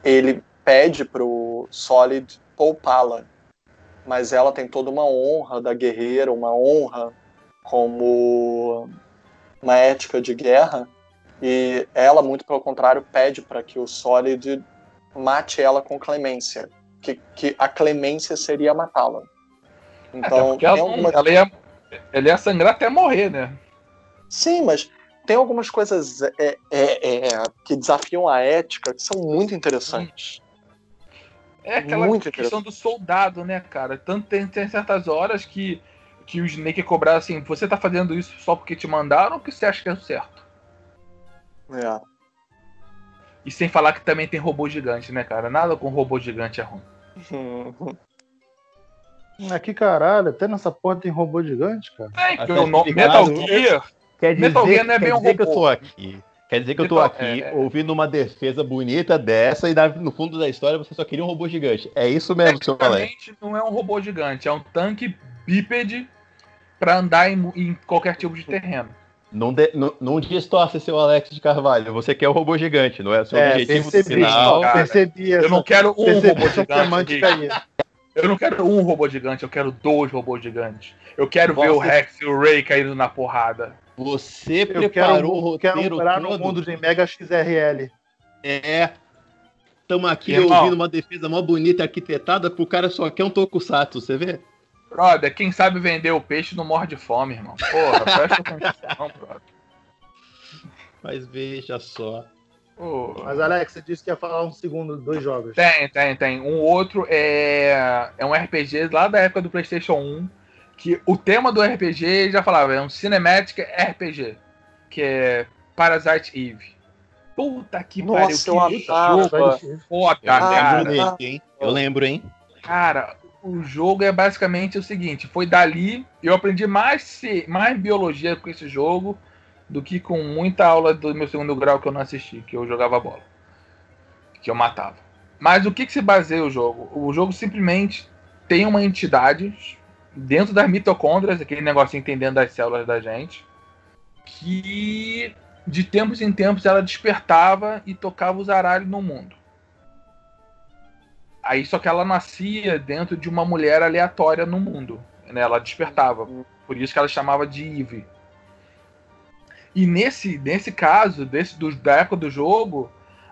ele pede pro Solid poupá-la, mas ela tem toda uma honra da guerreira, uma honra como uma ética de guerra, e ela, muito pelo contrário, pede para que o Solid mate ela com clemência, que, que a clemência seria matá-la. Então, é, ela, algumas... ela, ia, ela ia sangrar até morrer, né? Sim, mas tem algumas coisas é, é, é, que desafiam a ética que são muito interessantes. É aquela muito questão do soldado, né, cara? Tanto tem, tem certas horas que que o Snake é cobrar assim, você tá fazendo isso só porque te mandaram ou que você acha que é o certo? É. E sem falar que também tem robô gigante, né, cara? Nada com robô gigante é ruim. Aqui, caralho, até nessa porta tem robô gigante, cara. É, então, no, Metal Gear. Quer dizer, Metal Gear não é bem um robô. que eu tô aqui. Quer dizer que eu tô aqui é, é, ouvindo uma defesa bonita dessa e no fundo da história você só queria um robô gigante. É isso mesmo, seu Alex. não é um robô gigante, é um tanque bípede para andar em, em, qualquer tipo de terreno. Não, de, não, não distorce seu Alex de Carvalho. Você quer o robô gigante, não é o seu é, objetivo percebi, final. Cara, percebi eu não quero um robô gigante. Eu não quero um robô gigante, eu quero dois robôs gigantes. Eu quero Você... ver o Rex e o Ray caindo na porrada. Você preparou o roteiro quero todo. no mundo de Mega XRL. É. Estamos aqui Irmão, ouvindo uma defesa mó bonita arquitetada pro cara só quer um tokusatsu, você vê? Brother, quem sabe vender o peixe não morre de fome, irmão. Porra, presta atenção, brother. Mas veja só. Oh. Mas Alex, você disse que ia falar um segundo, dois jogos. Tem, tem, tem. Um outro é, é um RPG lá da época do PlayStation 1. Que o tema do RPG já falava, é um Cinematic RPG. Que é Parasite Eve. Puta que Nossa, pariu, que jogo foda, cara. Eu lembro, hein? Cara, o jogo é basicamente o seguinte: foi dali eu aprendi mais, mais biologia com esse jogo do que com muita aula do meu segundo grau que eu não assisti, que eu jogava bola, que eu matava. Mas o que, que se baseia o jogo? O jogo simplesmente tem uma entidade dentro das mitocôndrias, aquele negocinho entendendo das células da gente, que de tempos em tempos ela despertava e tocava os aralhos no mundo. Aí só que ela nascia dentro de uma mulher aleatória no mundo. Né? Ela despertava. Por isso que ela chamava de Eve. E nesse, nesse caso, desse, do, da época do jogo,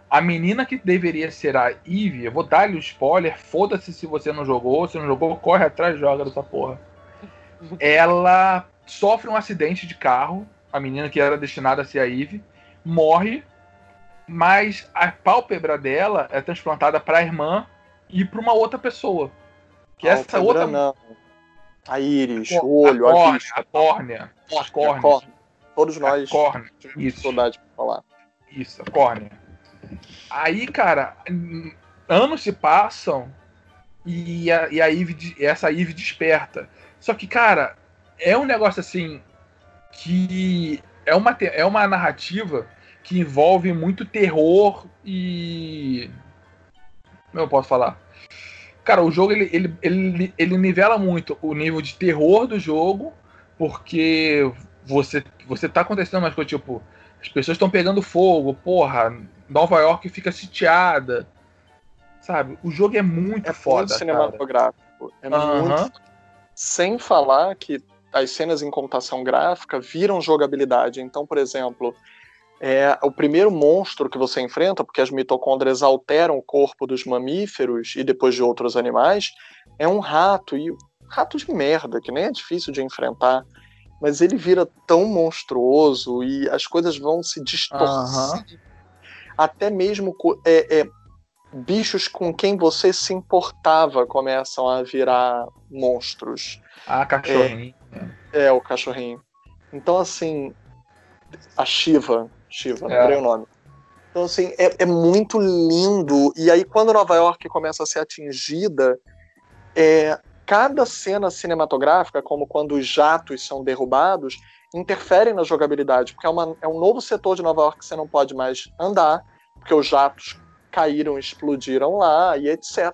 a menina que deveria ser a Eve, eu vou dar-lhe o spoiler, foda-se se você não jogou, se não jogou, corre atrás e joga dessa porra. Ela sofre um acidente de carro, a menina que era destinada a ser a Eve, morre, mas a pálpebra dela é transplantada para a irmã e para uma outra pessoa. Que ah, essa outra. Não. A íris, o olho, a, córnea, vista. A córnea. A córnea. Todos nós. A córnea. Isso. Saudade pra falar. Isso, a córnea. Aí, cara, anos se passam e a, e a Eve, essa Eve desperta. Só que, cara, é um negócio assim que é uma, é uma narrativa que envolve muito terror e eu posso falar? Cara, o jogo ele, ele, ele, ele nivela muito o nível de terror do jogo, porque você, você tá acontecendo umas coisas tipo, as pessoas estão pegando fogo, porra, Nova York fica sitiada. Sabe? O jogo é muito é foda. Muito cinematográfico. É uhum. muito. Sem falar que as cenas em computação gráfica viram jogabilidade. Então, por exemplo, é o primeiro monstro que você enfrenta, porque as mitocôndrias alteram o corpo dos mamíferos e depois de outros animais, é um rato, e rato de merda, que nem é difícil de enfrentar, mas ele vira tão monstruoso e as coisas vão se distorcer. Uhum. Até mesmo é, é, bichos com quem você se importava começam a virar monstros. Ah, cachorrinho. É, é o cachorrinho. Então, assim, a Shiva, Shiva, é. lembrei o nome. Então, assim, é, é, muito lindo. E aí, quando Nova York começa a ser atingida, é, cada cena cinematográfica, como quando os jatos são derrubados, interferem na jogabilidade, porque é, uma, é um novo setor de Nova York que você não pode mais andar, porque os jatos caíram, explodiram lá e etc.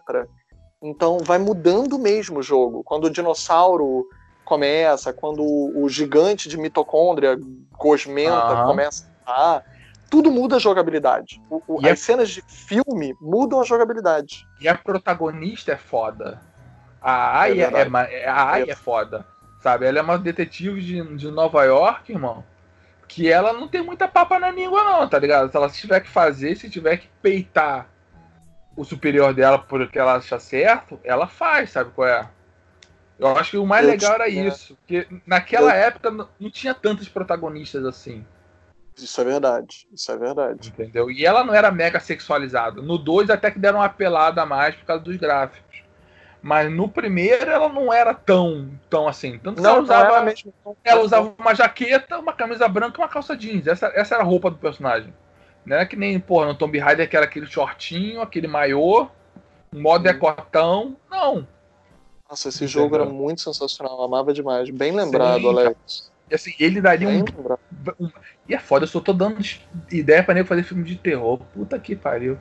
Então vai mudando mesmo o jogo. Quando o dinossauro começa, quando o gigante de mitocôndria gosmenta começa ah, tudo muda a jogabilidade. O, o, as a... cenas de filme mudam a jogabilidade. E a protagonista é foda. A Aya é, é, a Aya é. é foda. Sabe? Ela é uma detetive de, de Nova York, irmão. Que ela não tem muita papa na língua, não, tá ligado? Se ela tiver que fazer, se tiver que peitar o superior dela porque ela acha certo, ela faz, sabe qual é? Eu acho que o mais eu legal era isso. Porque naquela eu... época não tinha tantos protagonistas assim. Isso é verdade, isso é verdade. Entendeu? E ela não era mega sexualizada. No 2 até que deram uma pelada a mais por causa dos gráficos. Mas no primeiro ela não era tão, tão assim. Tanto não, ela usava, mesmo. ela usava uma jaqueta, uma camisa branca e uma calça jeans. Essa, essa era a roupa do personagem. Não era que nem, porra, no Tomb Raider que era aquele shortinho, aquele maiô, um modo decotão. Não. Nossa, esse Entendeu? jogo era muito sensacional. amava demais. Bem lembrado, Sim, Alex. E assim, ele daria um, um, E é foda, eu só tô dando ideia pra nego fazer filme de terror. Puta que pariu.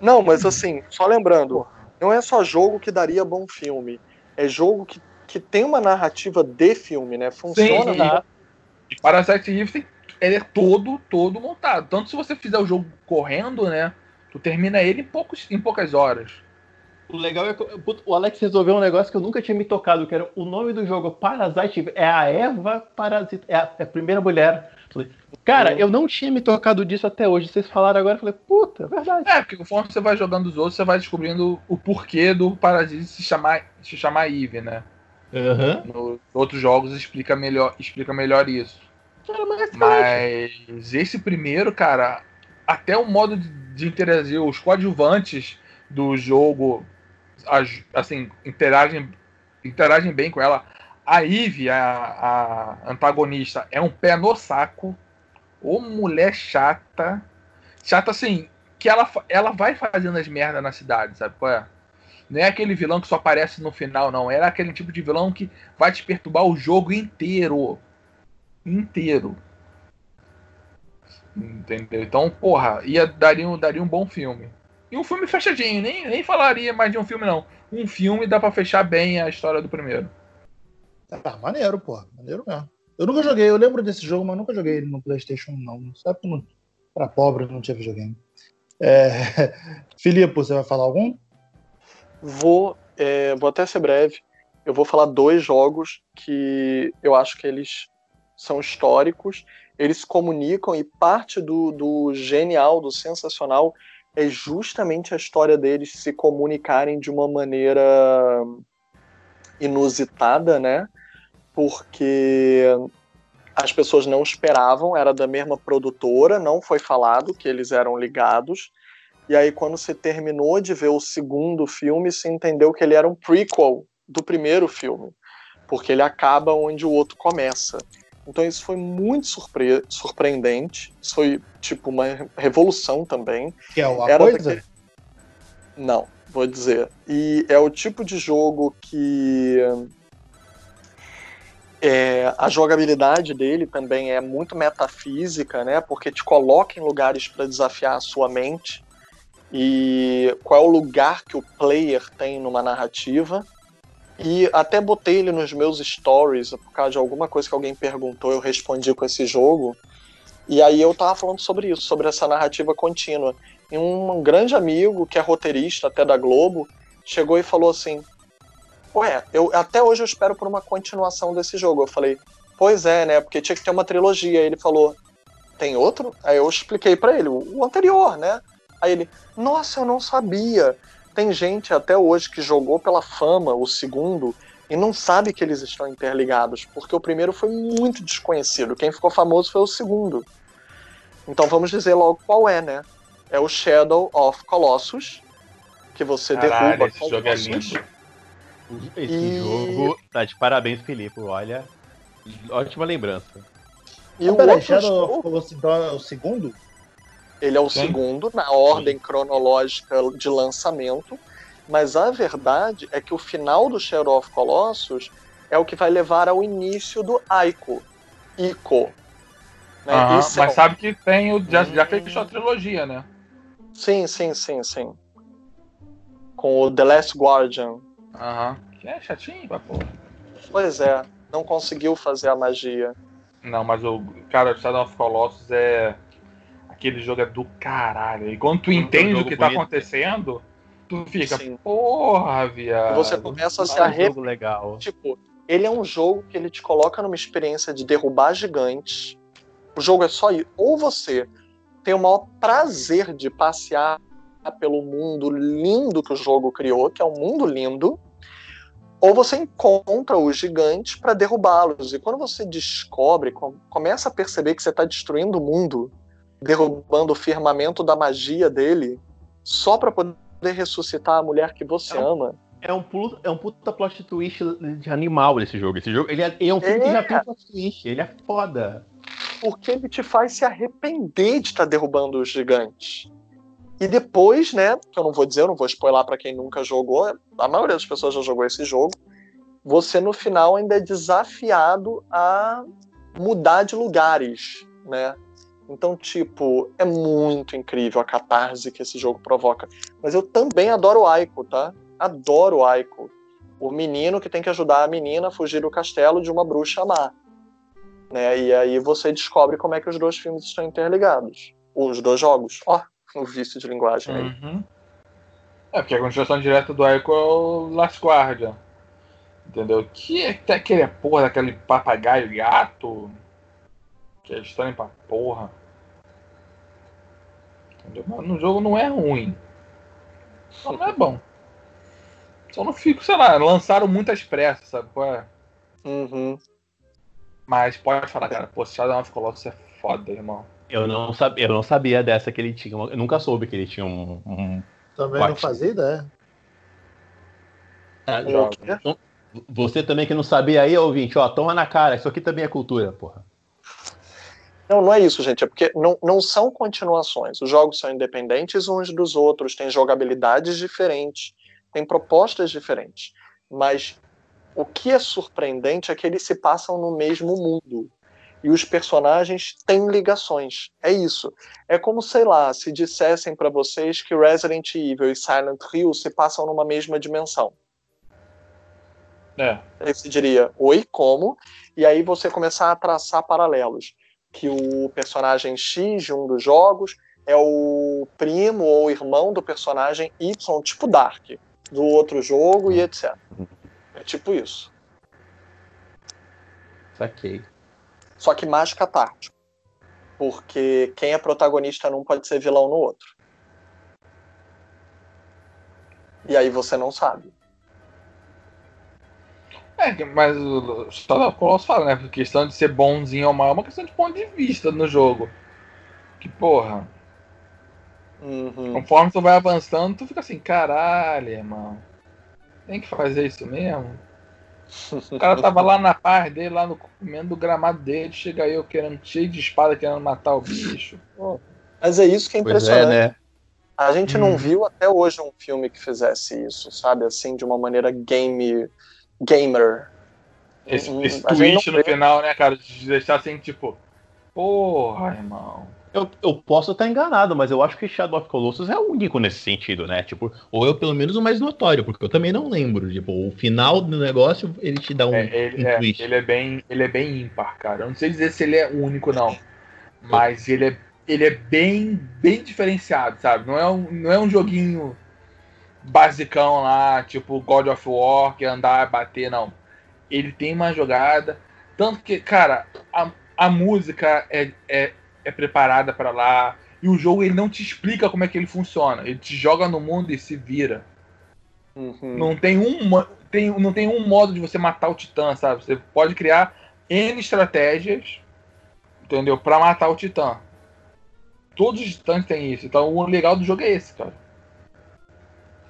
Não, mas assim, só lembrando, não é só jogo que daria bom filme. É jogo que, que tem uma narrativa de filme, né? Funciona. Sim, tá? E Parasite Eve ele é todo, todo montado. Tanto se você fizer o jogo correndo, né? Tu termina ele em, poucos, em poucas horas. O legal é que o Alex resolveu um negócio que eu nunca tinha me tocado, que era o nome do jogo Parasite é a Eva Parasita, é a, é a primeira mulher. Cara, eu não tinha me tocado disso até hoje. Vocês falaram agora, eu falei, puta, é verdade. É, porque conforme você vai jogando os outros, você vai descobrindo o porquê do Parasite se chamar, se chamar Eve, né? Uhum. Nos outros jogos explica melhor, explica melhor isso. Cara, mas, mas esse primeiro, cara, até o modo de, de interagir, os coadjuvantes do jogo, assim, interagem, interagem bem com ela. A Eve, a, a antagonista, é um pé no saco. Ô mulher chata. Chata assim, que ela, ela vai fazendo as merdas na cidade, sabe qual é? Não é aquele vilão que só aparece no final, não. Era aquele tipo de vilão que vai te perturbar o jogo inteiro. Inteiro. Entendeu? Então, porra, ia, daria, um, daria um bom filme. E um filme fechadinho, nem, nem falaria mais de um filme, não. Um filme dá pra fechar bem a história do primeiro. Tá, maneiro, porra. Maneiro mesmo. Eu nunca joguei, eu lembro desse jogo, mas nunca joguei no PlayStation, não. Sabe que não, pra pobre não tinha videogame. É... Filipe, você vai falar algum? Vou, é, vou até ser breve. Eu vou falar dois jogos que eu acho que eles são históricos, eles se comunicam e parte do, do genial, do sensacional, é justamente a história deles se comunicarem de uma maneira inusitada, né? Porque as pessoas não esperavam, era da mesma produtora, não foi falado que eles eram ligados. E aí, quando se terminou de ver o segundo filme, se entendeu que ele era um prequel do primeiro filme, porque ele acaba onde o outro começa. Então isso foi muito surpre surpreendente. Isso foi tipo uma revolução também. Que é uma Era coisa? Daquele... Não, vou dizer. E é o tipo de jogo que é, a jogabilidade dele também é muito metafísica, né? Porque te coloca em lugares para desafiar a sua mente e qual é o lugar que o player tem numa narrativa. E até botei ele nos meus stories, por causa de alguma coisa que alguém perguntou, eu respondi com esse jogo. E aí eu tava falando sobre isso, sobre essa narrativa contínua. E um grande amigo, que é roteirista até da Globo, chegou e falou assim: Ué, eu, até hoje eu espero por uma continuação desse jogo. Eu falei, pois é, né? Porque tinha que ter uma trilogia. Ele falou, tem outro? Aí eu expliquei para ele, o, o anterior, né? Aí ele, nossa, eu não sabia. Tem gente até hoje que jogou pela fama o segundo e não sabe que eles estão interligados, porque o primeiro foi muito desconhecido. Quem ficou famoso foi o segundo. Então vamos dizer logo qual é, né? É o Shadow of Colossus, que você Caralho, derruba esse jogo é lindo. Esse e... jogo tá de parabéns, Felipe. Olha, ótima lembrança. E ah, o peraí, Shadow of Colossus então, é o segundo? Ele é o Sim. segundo na ordem cronológica de lançamento, mas a verdade é que o final do Shadow of Colossus é o que vai levar ao início do Aiko. Ico. Né? mas é sabe que tem o. Já, hum... já fechou a trilogia, né? Sim, sim, sim, sim. Com o The Last Guardian. Aham. Que é chatinho, porra. Pois é, não conseguiu fazer a magia. Não, mas o cara, o Shadow of Colossus é aquele jogo é do caralho. E quando tu entende o que tá bonito. tá acontecendo, tu fica, Sim. porra, viado. Você começa a se arrepender. legal. Tipo, ele é um jogo que ele te coloca numa experiência de derrubar gigantes. O jogo é só ir. Ou você tem o maior prazer de passear pelo mundo lindo que o jogo criou, que é um mundo lindo, ou você encontra os gigantes para derrubá-los. E quando você descobre, começa a perceber que você está destruindo o mundo, derrubando o firmamento da magia dele só para poder ressuscitar a mulher que você é um, ama. É um, puta, é um puta plot twist de animal esse jogo. Esse jogo ele é, ele é um filme é. que já tem plot twist, ele é foda. Porque ele te faz se arrepender de estar tá derrubando os gigantes. E depois, né, que eu não vou dizer, eu não vou spoiler para quem nunca jogou, a maioria das pessoas já jogou esse jogo. Você no final ainda é desafiado a mudar de lugares, né? Então, tipo, é muito incrível a catarse que esse jogo provoca. Mas eu também adoro o Aiko, tá? Adoro o Aiko. O menino que tem que ajudar a menina a fugir do castelo de uma bruxa má. Né? E aí você descobre como é que os dois filmes estão interligados. Os dois jogos. Ó, oh, o vício de linguagem aí. Uhum. É, porque a continuação direta do Aiko é o Last Guardian. Entendeu? Que é aquele porra daquele papagaio gato que é estranho pra porra. Entendeu? Mas no jogo não é ruim. Só não é bom. Só não fico, sei lá, lançaram muitas pressas, sabe? Qual é? Uhum. Mas pode falar, cara, pô, Shadow of Colossus é foda, irmão. Eu não, sabia, eu não sabia dessa que ele tinha. Eu nunca soube que ele tinha um. um também não fazia ideia. Ah, você também que não sabia aí, ouvinte, ó, toma na cara, isso aqui também é cultura, porra. Não, não é isso, gente. É porque não, não são continuações. Os jogos são independentes uns dos outros, têm jogabilidades diferentes, têm propostas diferentes. Mas o que é surpreendente é que eles se passam no mesmo mundo. E os personagens têm ligações. É isso. É como, sei lá, se dissessem para vocês que Resident Evil e Silent Hill se passam numa mesma dimensão. É. Aí você diria, oi, como? E aí você começar a traçar paralelos que o personagem X de um dos jogos é o primo ou irmão do personagem Y, tipo Dark, do outro jogo e etc. É tipo isso. Saquei. Só que mais catártico. Porque quem é protagonista não pode ser vilão no outro. E aí você não sabe. É, mas o Shadow of Colossus fala, né? A questão de ser bonzinho ou mal é uma questão de ponto de vista no jogo. Que porra. Uhum. Conforme tu vai avançando, tu fica assim, caralho, irmão. Tem que fazer isso mesmo? O cara tava lá na paz dele, lá no comendo o gramado dele, chega eu querendo, cheio de espada, querendo matar o bicho. Pô. Mas é isso que é impressionante. É, né? A gente Hum. não viu até hoje um filme que fizesse isso, sabe? Assim, de uma maneira game gamer. Esse, Hum, esse não no vê. final, né, cara? De deixar assim, tipo, porra, irmão. Eu, eu posso estar enganado, mas eu acho que Shadow of Colossus é único nesse sentido, né? Tipo, ou é pelo menos o mais notório, porque eu também não lembro. Tipo, o final do negócio, ele te dá um, É, ele, um é, twist. ele é bem, ele é bem ímpar, cara. Eu não sei dizer se ele é único, não. Mas ele é, ele é bem, bem diferenciado, sabe? Não é um, não é um joguinho basicão lá, tipo God of War, que é andar, bater, não. Ele tem uma jogada. Tanto que, cara, a, a música é, é, é preparada para lá. E o jogo ele não te explica como é que ele funciona. Ele te joga no mundo e se vira. Uhum. Não tem um, tem, não tem um modo de você matar o titã, sabe? Você pode criar N estratégias, entendeu? Pra matar o titã. Todos os titãs têm isso. Então o legal do jogo é esse, cara.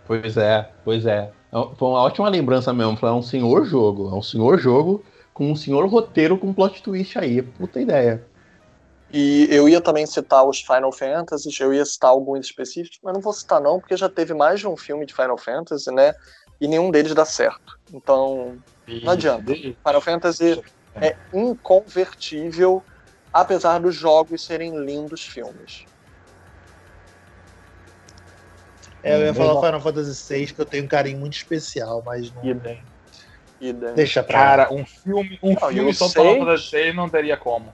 Pois é, pois é. É um- Foi uma ótima lembrança mesmo. Foi um senhor jogo. É um senhor jogo com um senhor roteiro com plot twist aí. Puta ideia. E eu ia também citar os Final Fantasies, eu ia citar alguns específicos, mas não vou citar não, porque já teve mais de um filme de Final Fantasy, né? E nenhum deles dá certo. Então, Não adianta. Final Fantasy é inconvertível, apesar dos jogos serem lindos filmes. É, eu ia Hum, falar. Final Fantasy VI, que eu tenho um carinho muito especial, mas não. Idem. Idem. Deixa pra Cara, um filme, um Não, filme só pra fazer 6 não teria como.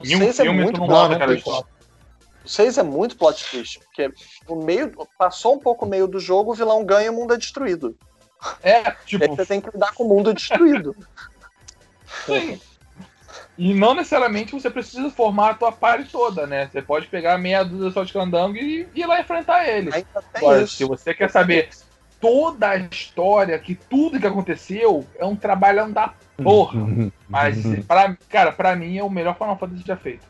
O Em um seis é filme muito tu não bom, bota aquela história. O 6 é muito plot twist, porque no meio, passou um pouco o meio do jogo, o vilão ganha e o mundo é destruído. É, E aí tipo, você tem que lidar com o mundo destruído. Sim. E não necessariamente você precisa formar a tua party toda, né? Você pode pegar meia dúzia só de candango e ir lá enfrentar eles. Agora, se você quer saber toda a história, que tudo que aconteceu, é um trabalhão da porra. Mas, pra, cara, pra mim é o melhor Final Fantasy já feito.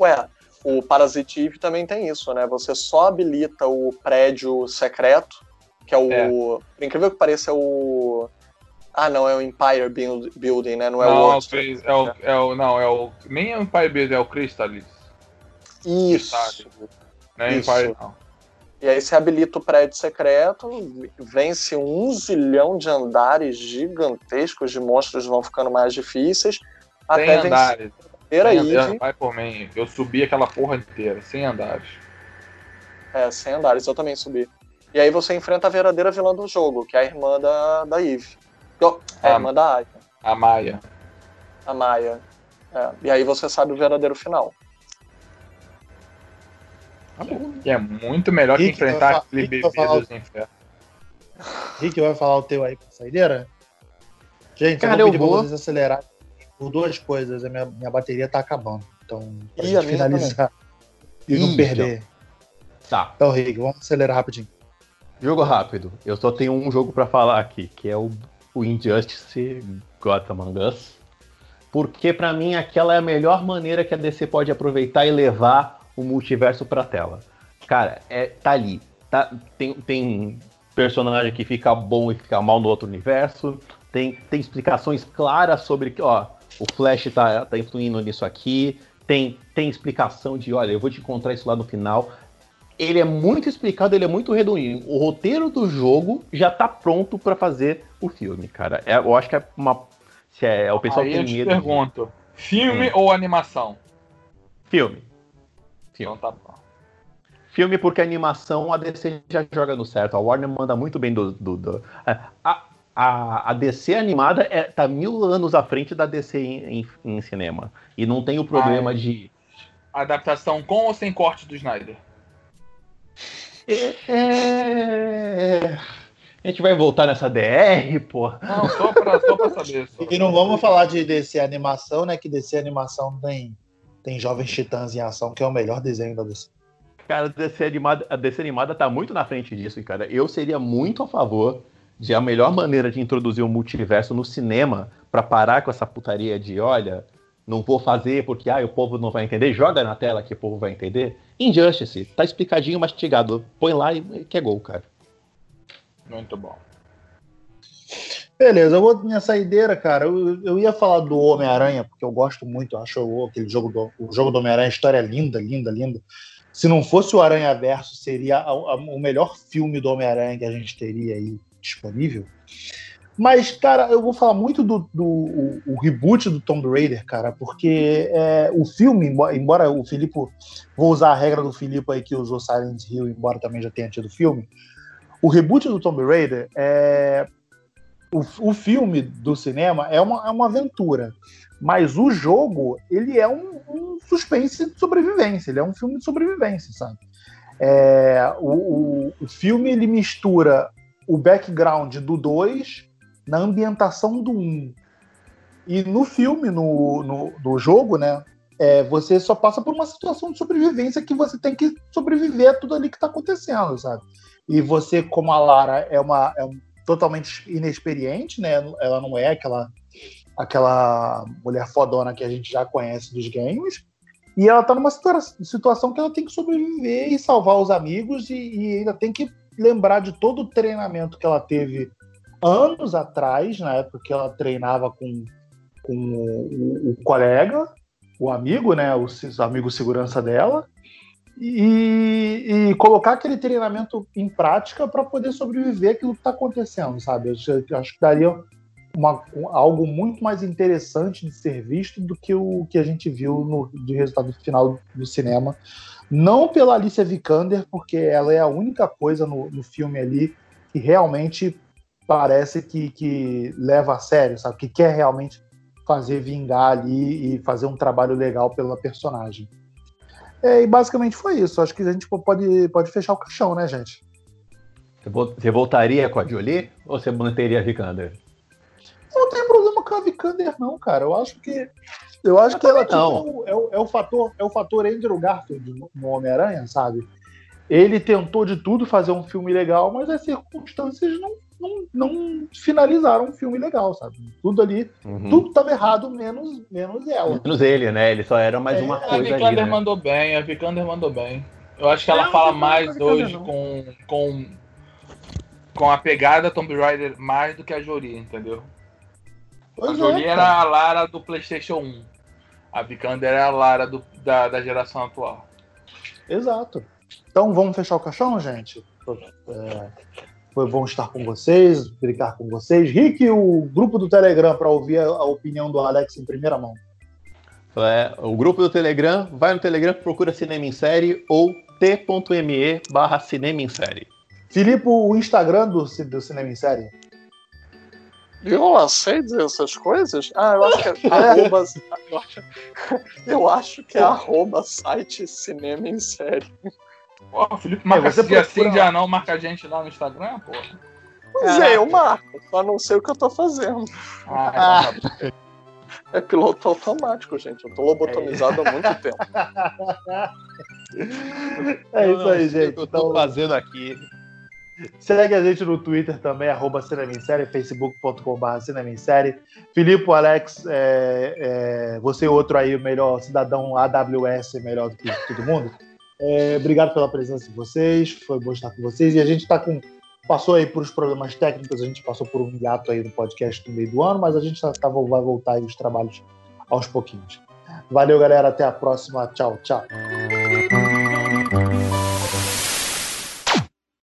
Ué, o Parasite Eve também tem isso, né? Você só habilita o prédio secreto, que é o. É. Por incrível que pareça, é o. Ah, não, é o Empire Build- Building, né? Não é não, o outro. Chris- é o, é o- não, é o. Nem é o Empire Build, é o Crystalis. Isso. Não é Isso. Empire, não. E aí você habilita o prédio secreto, vence um zilhão de andares gigantescos de monstros vão ficando mais difíceis. Sem até andares. Sem. Vai por mim. Eu subi aquela porra inteira, sem andares. É, sem andares, eu também subi. E aí você enfrenta a verdadeira vilã do jogo, que é a irmã da, da Eve. É a Ah. irmã da Aya, A Maia. a Maya. É, e aí você sabe o verdadeiro final. Tá bom. Que é muito melhor que Rick, vai enfrentar aquele Rick, bebê vai falar- dos infernos. Rick vai falar o teu aí pra saideira? Gente, Cara, eu vou eu pedir vou. pra vocês acelerarem por duas coisas. A minha, minha bateria tá acabando. Então, pra Ih, a gente finalizar e não Ih, perder. Tá. Então, Rick, vamos acelerar rapidinho. Jogo rápido. Eu só tenho um jogo pra falar aqui, que é o, o Injustice God Among porque para mim aquela é a melhor maneira que a DC pode aproveitar e levar o multiverso pra tela. Cara, é, tá ali. Tá, tem, tem personagem que fica bom e fica mal no outro universo. Tem, tem explicações claras sobre que, ó, o Flash tá, tá influindo nisso aqui. Tem, tem explicação de, olha, eu vou te encontrar isso lá no final. Ele é muito explicado, ele é muito redondinho. O roteiro do jogo já tá pronto para fazer o filme, cara. É, eu acho que é uma. Se é, é o pessoal Aí tem eu te medo. pergunto: filme Hum. ou animação? Filme. Então tá bom. Filme porque a animação a DC já joga no certo. A Warner manda muito bem do. do, do- a, a, a DC animada é, tá mil anos à frente da DC em, em- em cinema. E não tem o problema de. Adaptação com ou sem corte do Snyder? É, é, A gente vai voltar nessa DR, pô. Não, só pra, só pra saber. Só. E não vamos falar de DC Animação, né? Que DC Animação tem, tem Jovens Titãs em Ação, que é o melhor desenho da DC. Cara, a DC, animada, a DC animada tá muito na frente disso, cara. Eu seria muito a favor de a melhor maneira de introduzir o multiverso no cinema pra parar com essa putaria de, olha, não vou fazer porque ah, o povo não vai entender. Joga na tela que o povo vai entender. Injustice, tá explicadinho, mastigado. Põe lá e que é gol, cara. Muito bom. Beleza, eu vou minha saideira, cara. Eu, eu ia falar do Homem-Aranha, porque eu gosto muito, eu acho aquele jogo do, o jogo do Homem-Aranha, história é linda, linda, linda. Se não fosse o Aranha Verso, seria a- a- o melhor filme do Homem-Aranha que a gente teria aí disponível. Mas, cara, eu vou falar muito do, do o, o reboot do Tomb Raider, cara, porque é, o filme, embo- embora o Filipe. Vou usar a regra do Filipe aí que usou Silent Hill, embora também já tenha tido filme. O reboot do Tomb Raider é, o, o filme do cinema é uma, é uma aventura, mas o jogo ele é um, um suspense de sobrevivência, ele é um filme de sobrevivência, sabe? É, o, o, o filme ele mistura o background do 2 na ambientação do 1. Um. E no filme, no, no, no jogo, né? É, você só passa por uma situação de sobrevivência que você tem que sobreviver a tudo ali que está acontecendo, sabe? E você, como a Lara é uma, é um totalmente inexperiente, né? Ela não é aquela aquela mulher fodona que a gente já conhece dos games. E ela tá numa situa situação que ela tem que sobreviver e salvar os amigos e, e, ainda tem que lembrar de todo o treinamento que ela teve anos atrás, na época que ela treinava com, com o, o, colega, o amigo, né? O, amigo segurança dela. E, e, colocar aquele treinamento em prática para poder sobreviver aquilo que está acontecendo, sabe? Eu acho que daria uma, algo muito mais interessante de ser visto do que o que a gente viu no de resultado final do cinema. Não pela Alicia Vikander, porque ela é a única coisa no, no filme ali que realmente parece que, que leva a sério, sabe? Que quer realmente fazer vingar ali e fazer um trabalho legal pela personagem. É, e basicamente foi isso. Acho que a gente pode, pode fechar o caixão, né, gente? Você voltaria com a Jolie ou você manteria a Vikander? Não tem problema com a Vikander, não, cara. Eu acho que. Eu acho eu que ela tipo, é, o, é, o fator, é o fator Andrew Garfield no Homem-Aranha, sabe? Ele tentou de tudo fazer um filme legal, mas as circunstâncias não, não, não finalizaram um filme legal, sabe? Tudo ali, uhum. tudo estava errado, menos, menos ela. Menos ele, né? Ele só era mais é, uma coisa. A Vikander ali, né? mandou bem, a Vikander mandou bem. Eu acho que ela Não, fala não, mais não, hoje não. com, com, com a pegada Tomb Raider mais do que a Jolie, entendeu? Pois a Jolie é, era a Lara do PlayStation 1. A Vikander era a Lara do, da, da geração atual. Exato. Então vamos fechar o caixão, gente? É, foi bom estar com vocês, brincar com vocês. Rick, o grupo do Telegram para ouvir a, opinião do Alex em primeira mão. É, o grupo do Telegram, vai no Telegram, procura Cinema em Série ou t.me barra Cinema em Série. Filipe, o Instagram do, do Cinema em Série. Eu não sei dizer essas coisas? Ah, eu acho que é arroba. Eu acho que é arroba site cinema em série. Pô, Felipe marca você dia procura sim, dia não, marca a gente lá no Instagram, pô. Pois é, eu marco, só não sei o que eu tô fazendo. Ah, ah. É piloto automático, gente. Eu tô lobotomizado há muito tempo. É isso aí, gente. O que eu tô Então, fazendo aqui. Segue a gente no Twitter também, arroba Cinemissérie, facebook.com.br Cinemissérie. Filipe, Alex, é, é, você é outro aí, o melhor cidadão AWS, melhor do que todo mundo. É, obrigado pela presença de vocês, foi bom estar com vocês. E a gente está com. Passou aí por os problemas técnicos, a gente passou por um hiato aí no podcast no meio do ano, mas a gente tá, tá vai voltar aí os trabalhos aos pouquinhos. Valeu, galera. Até a próxima. Tchau, tchau.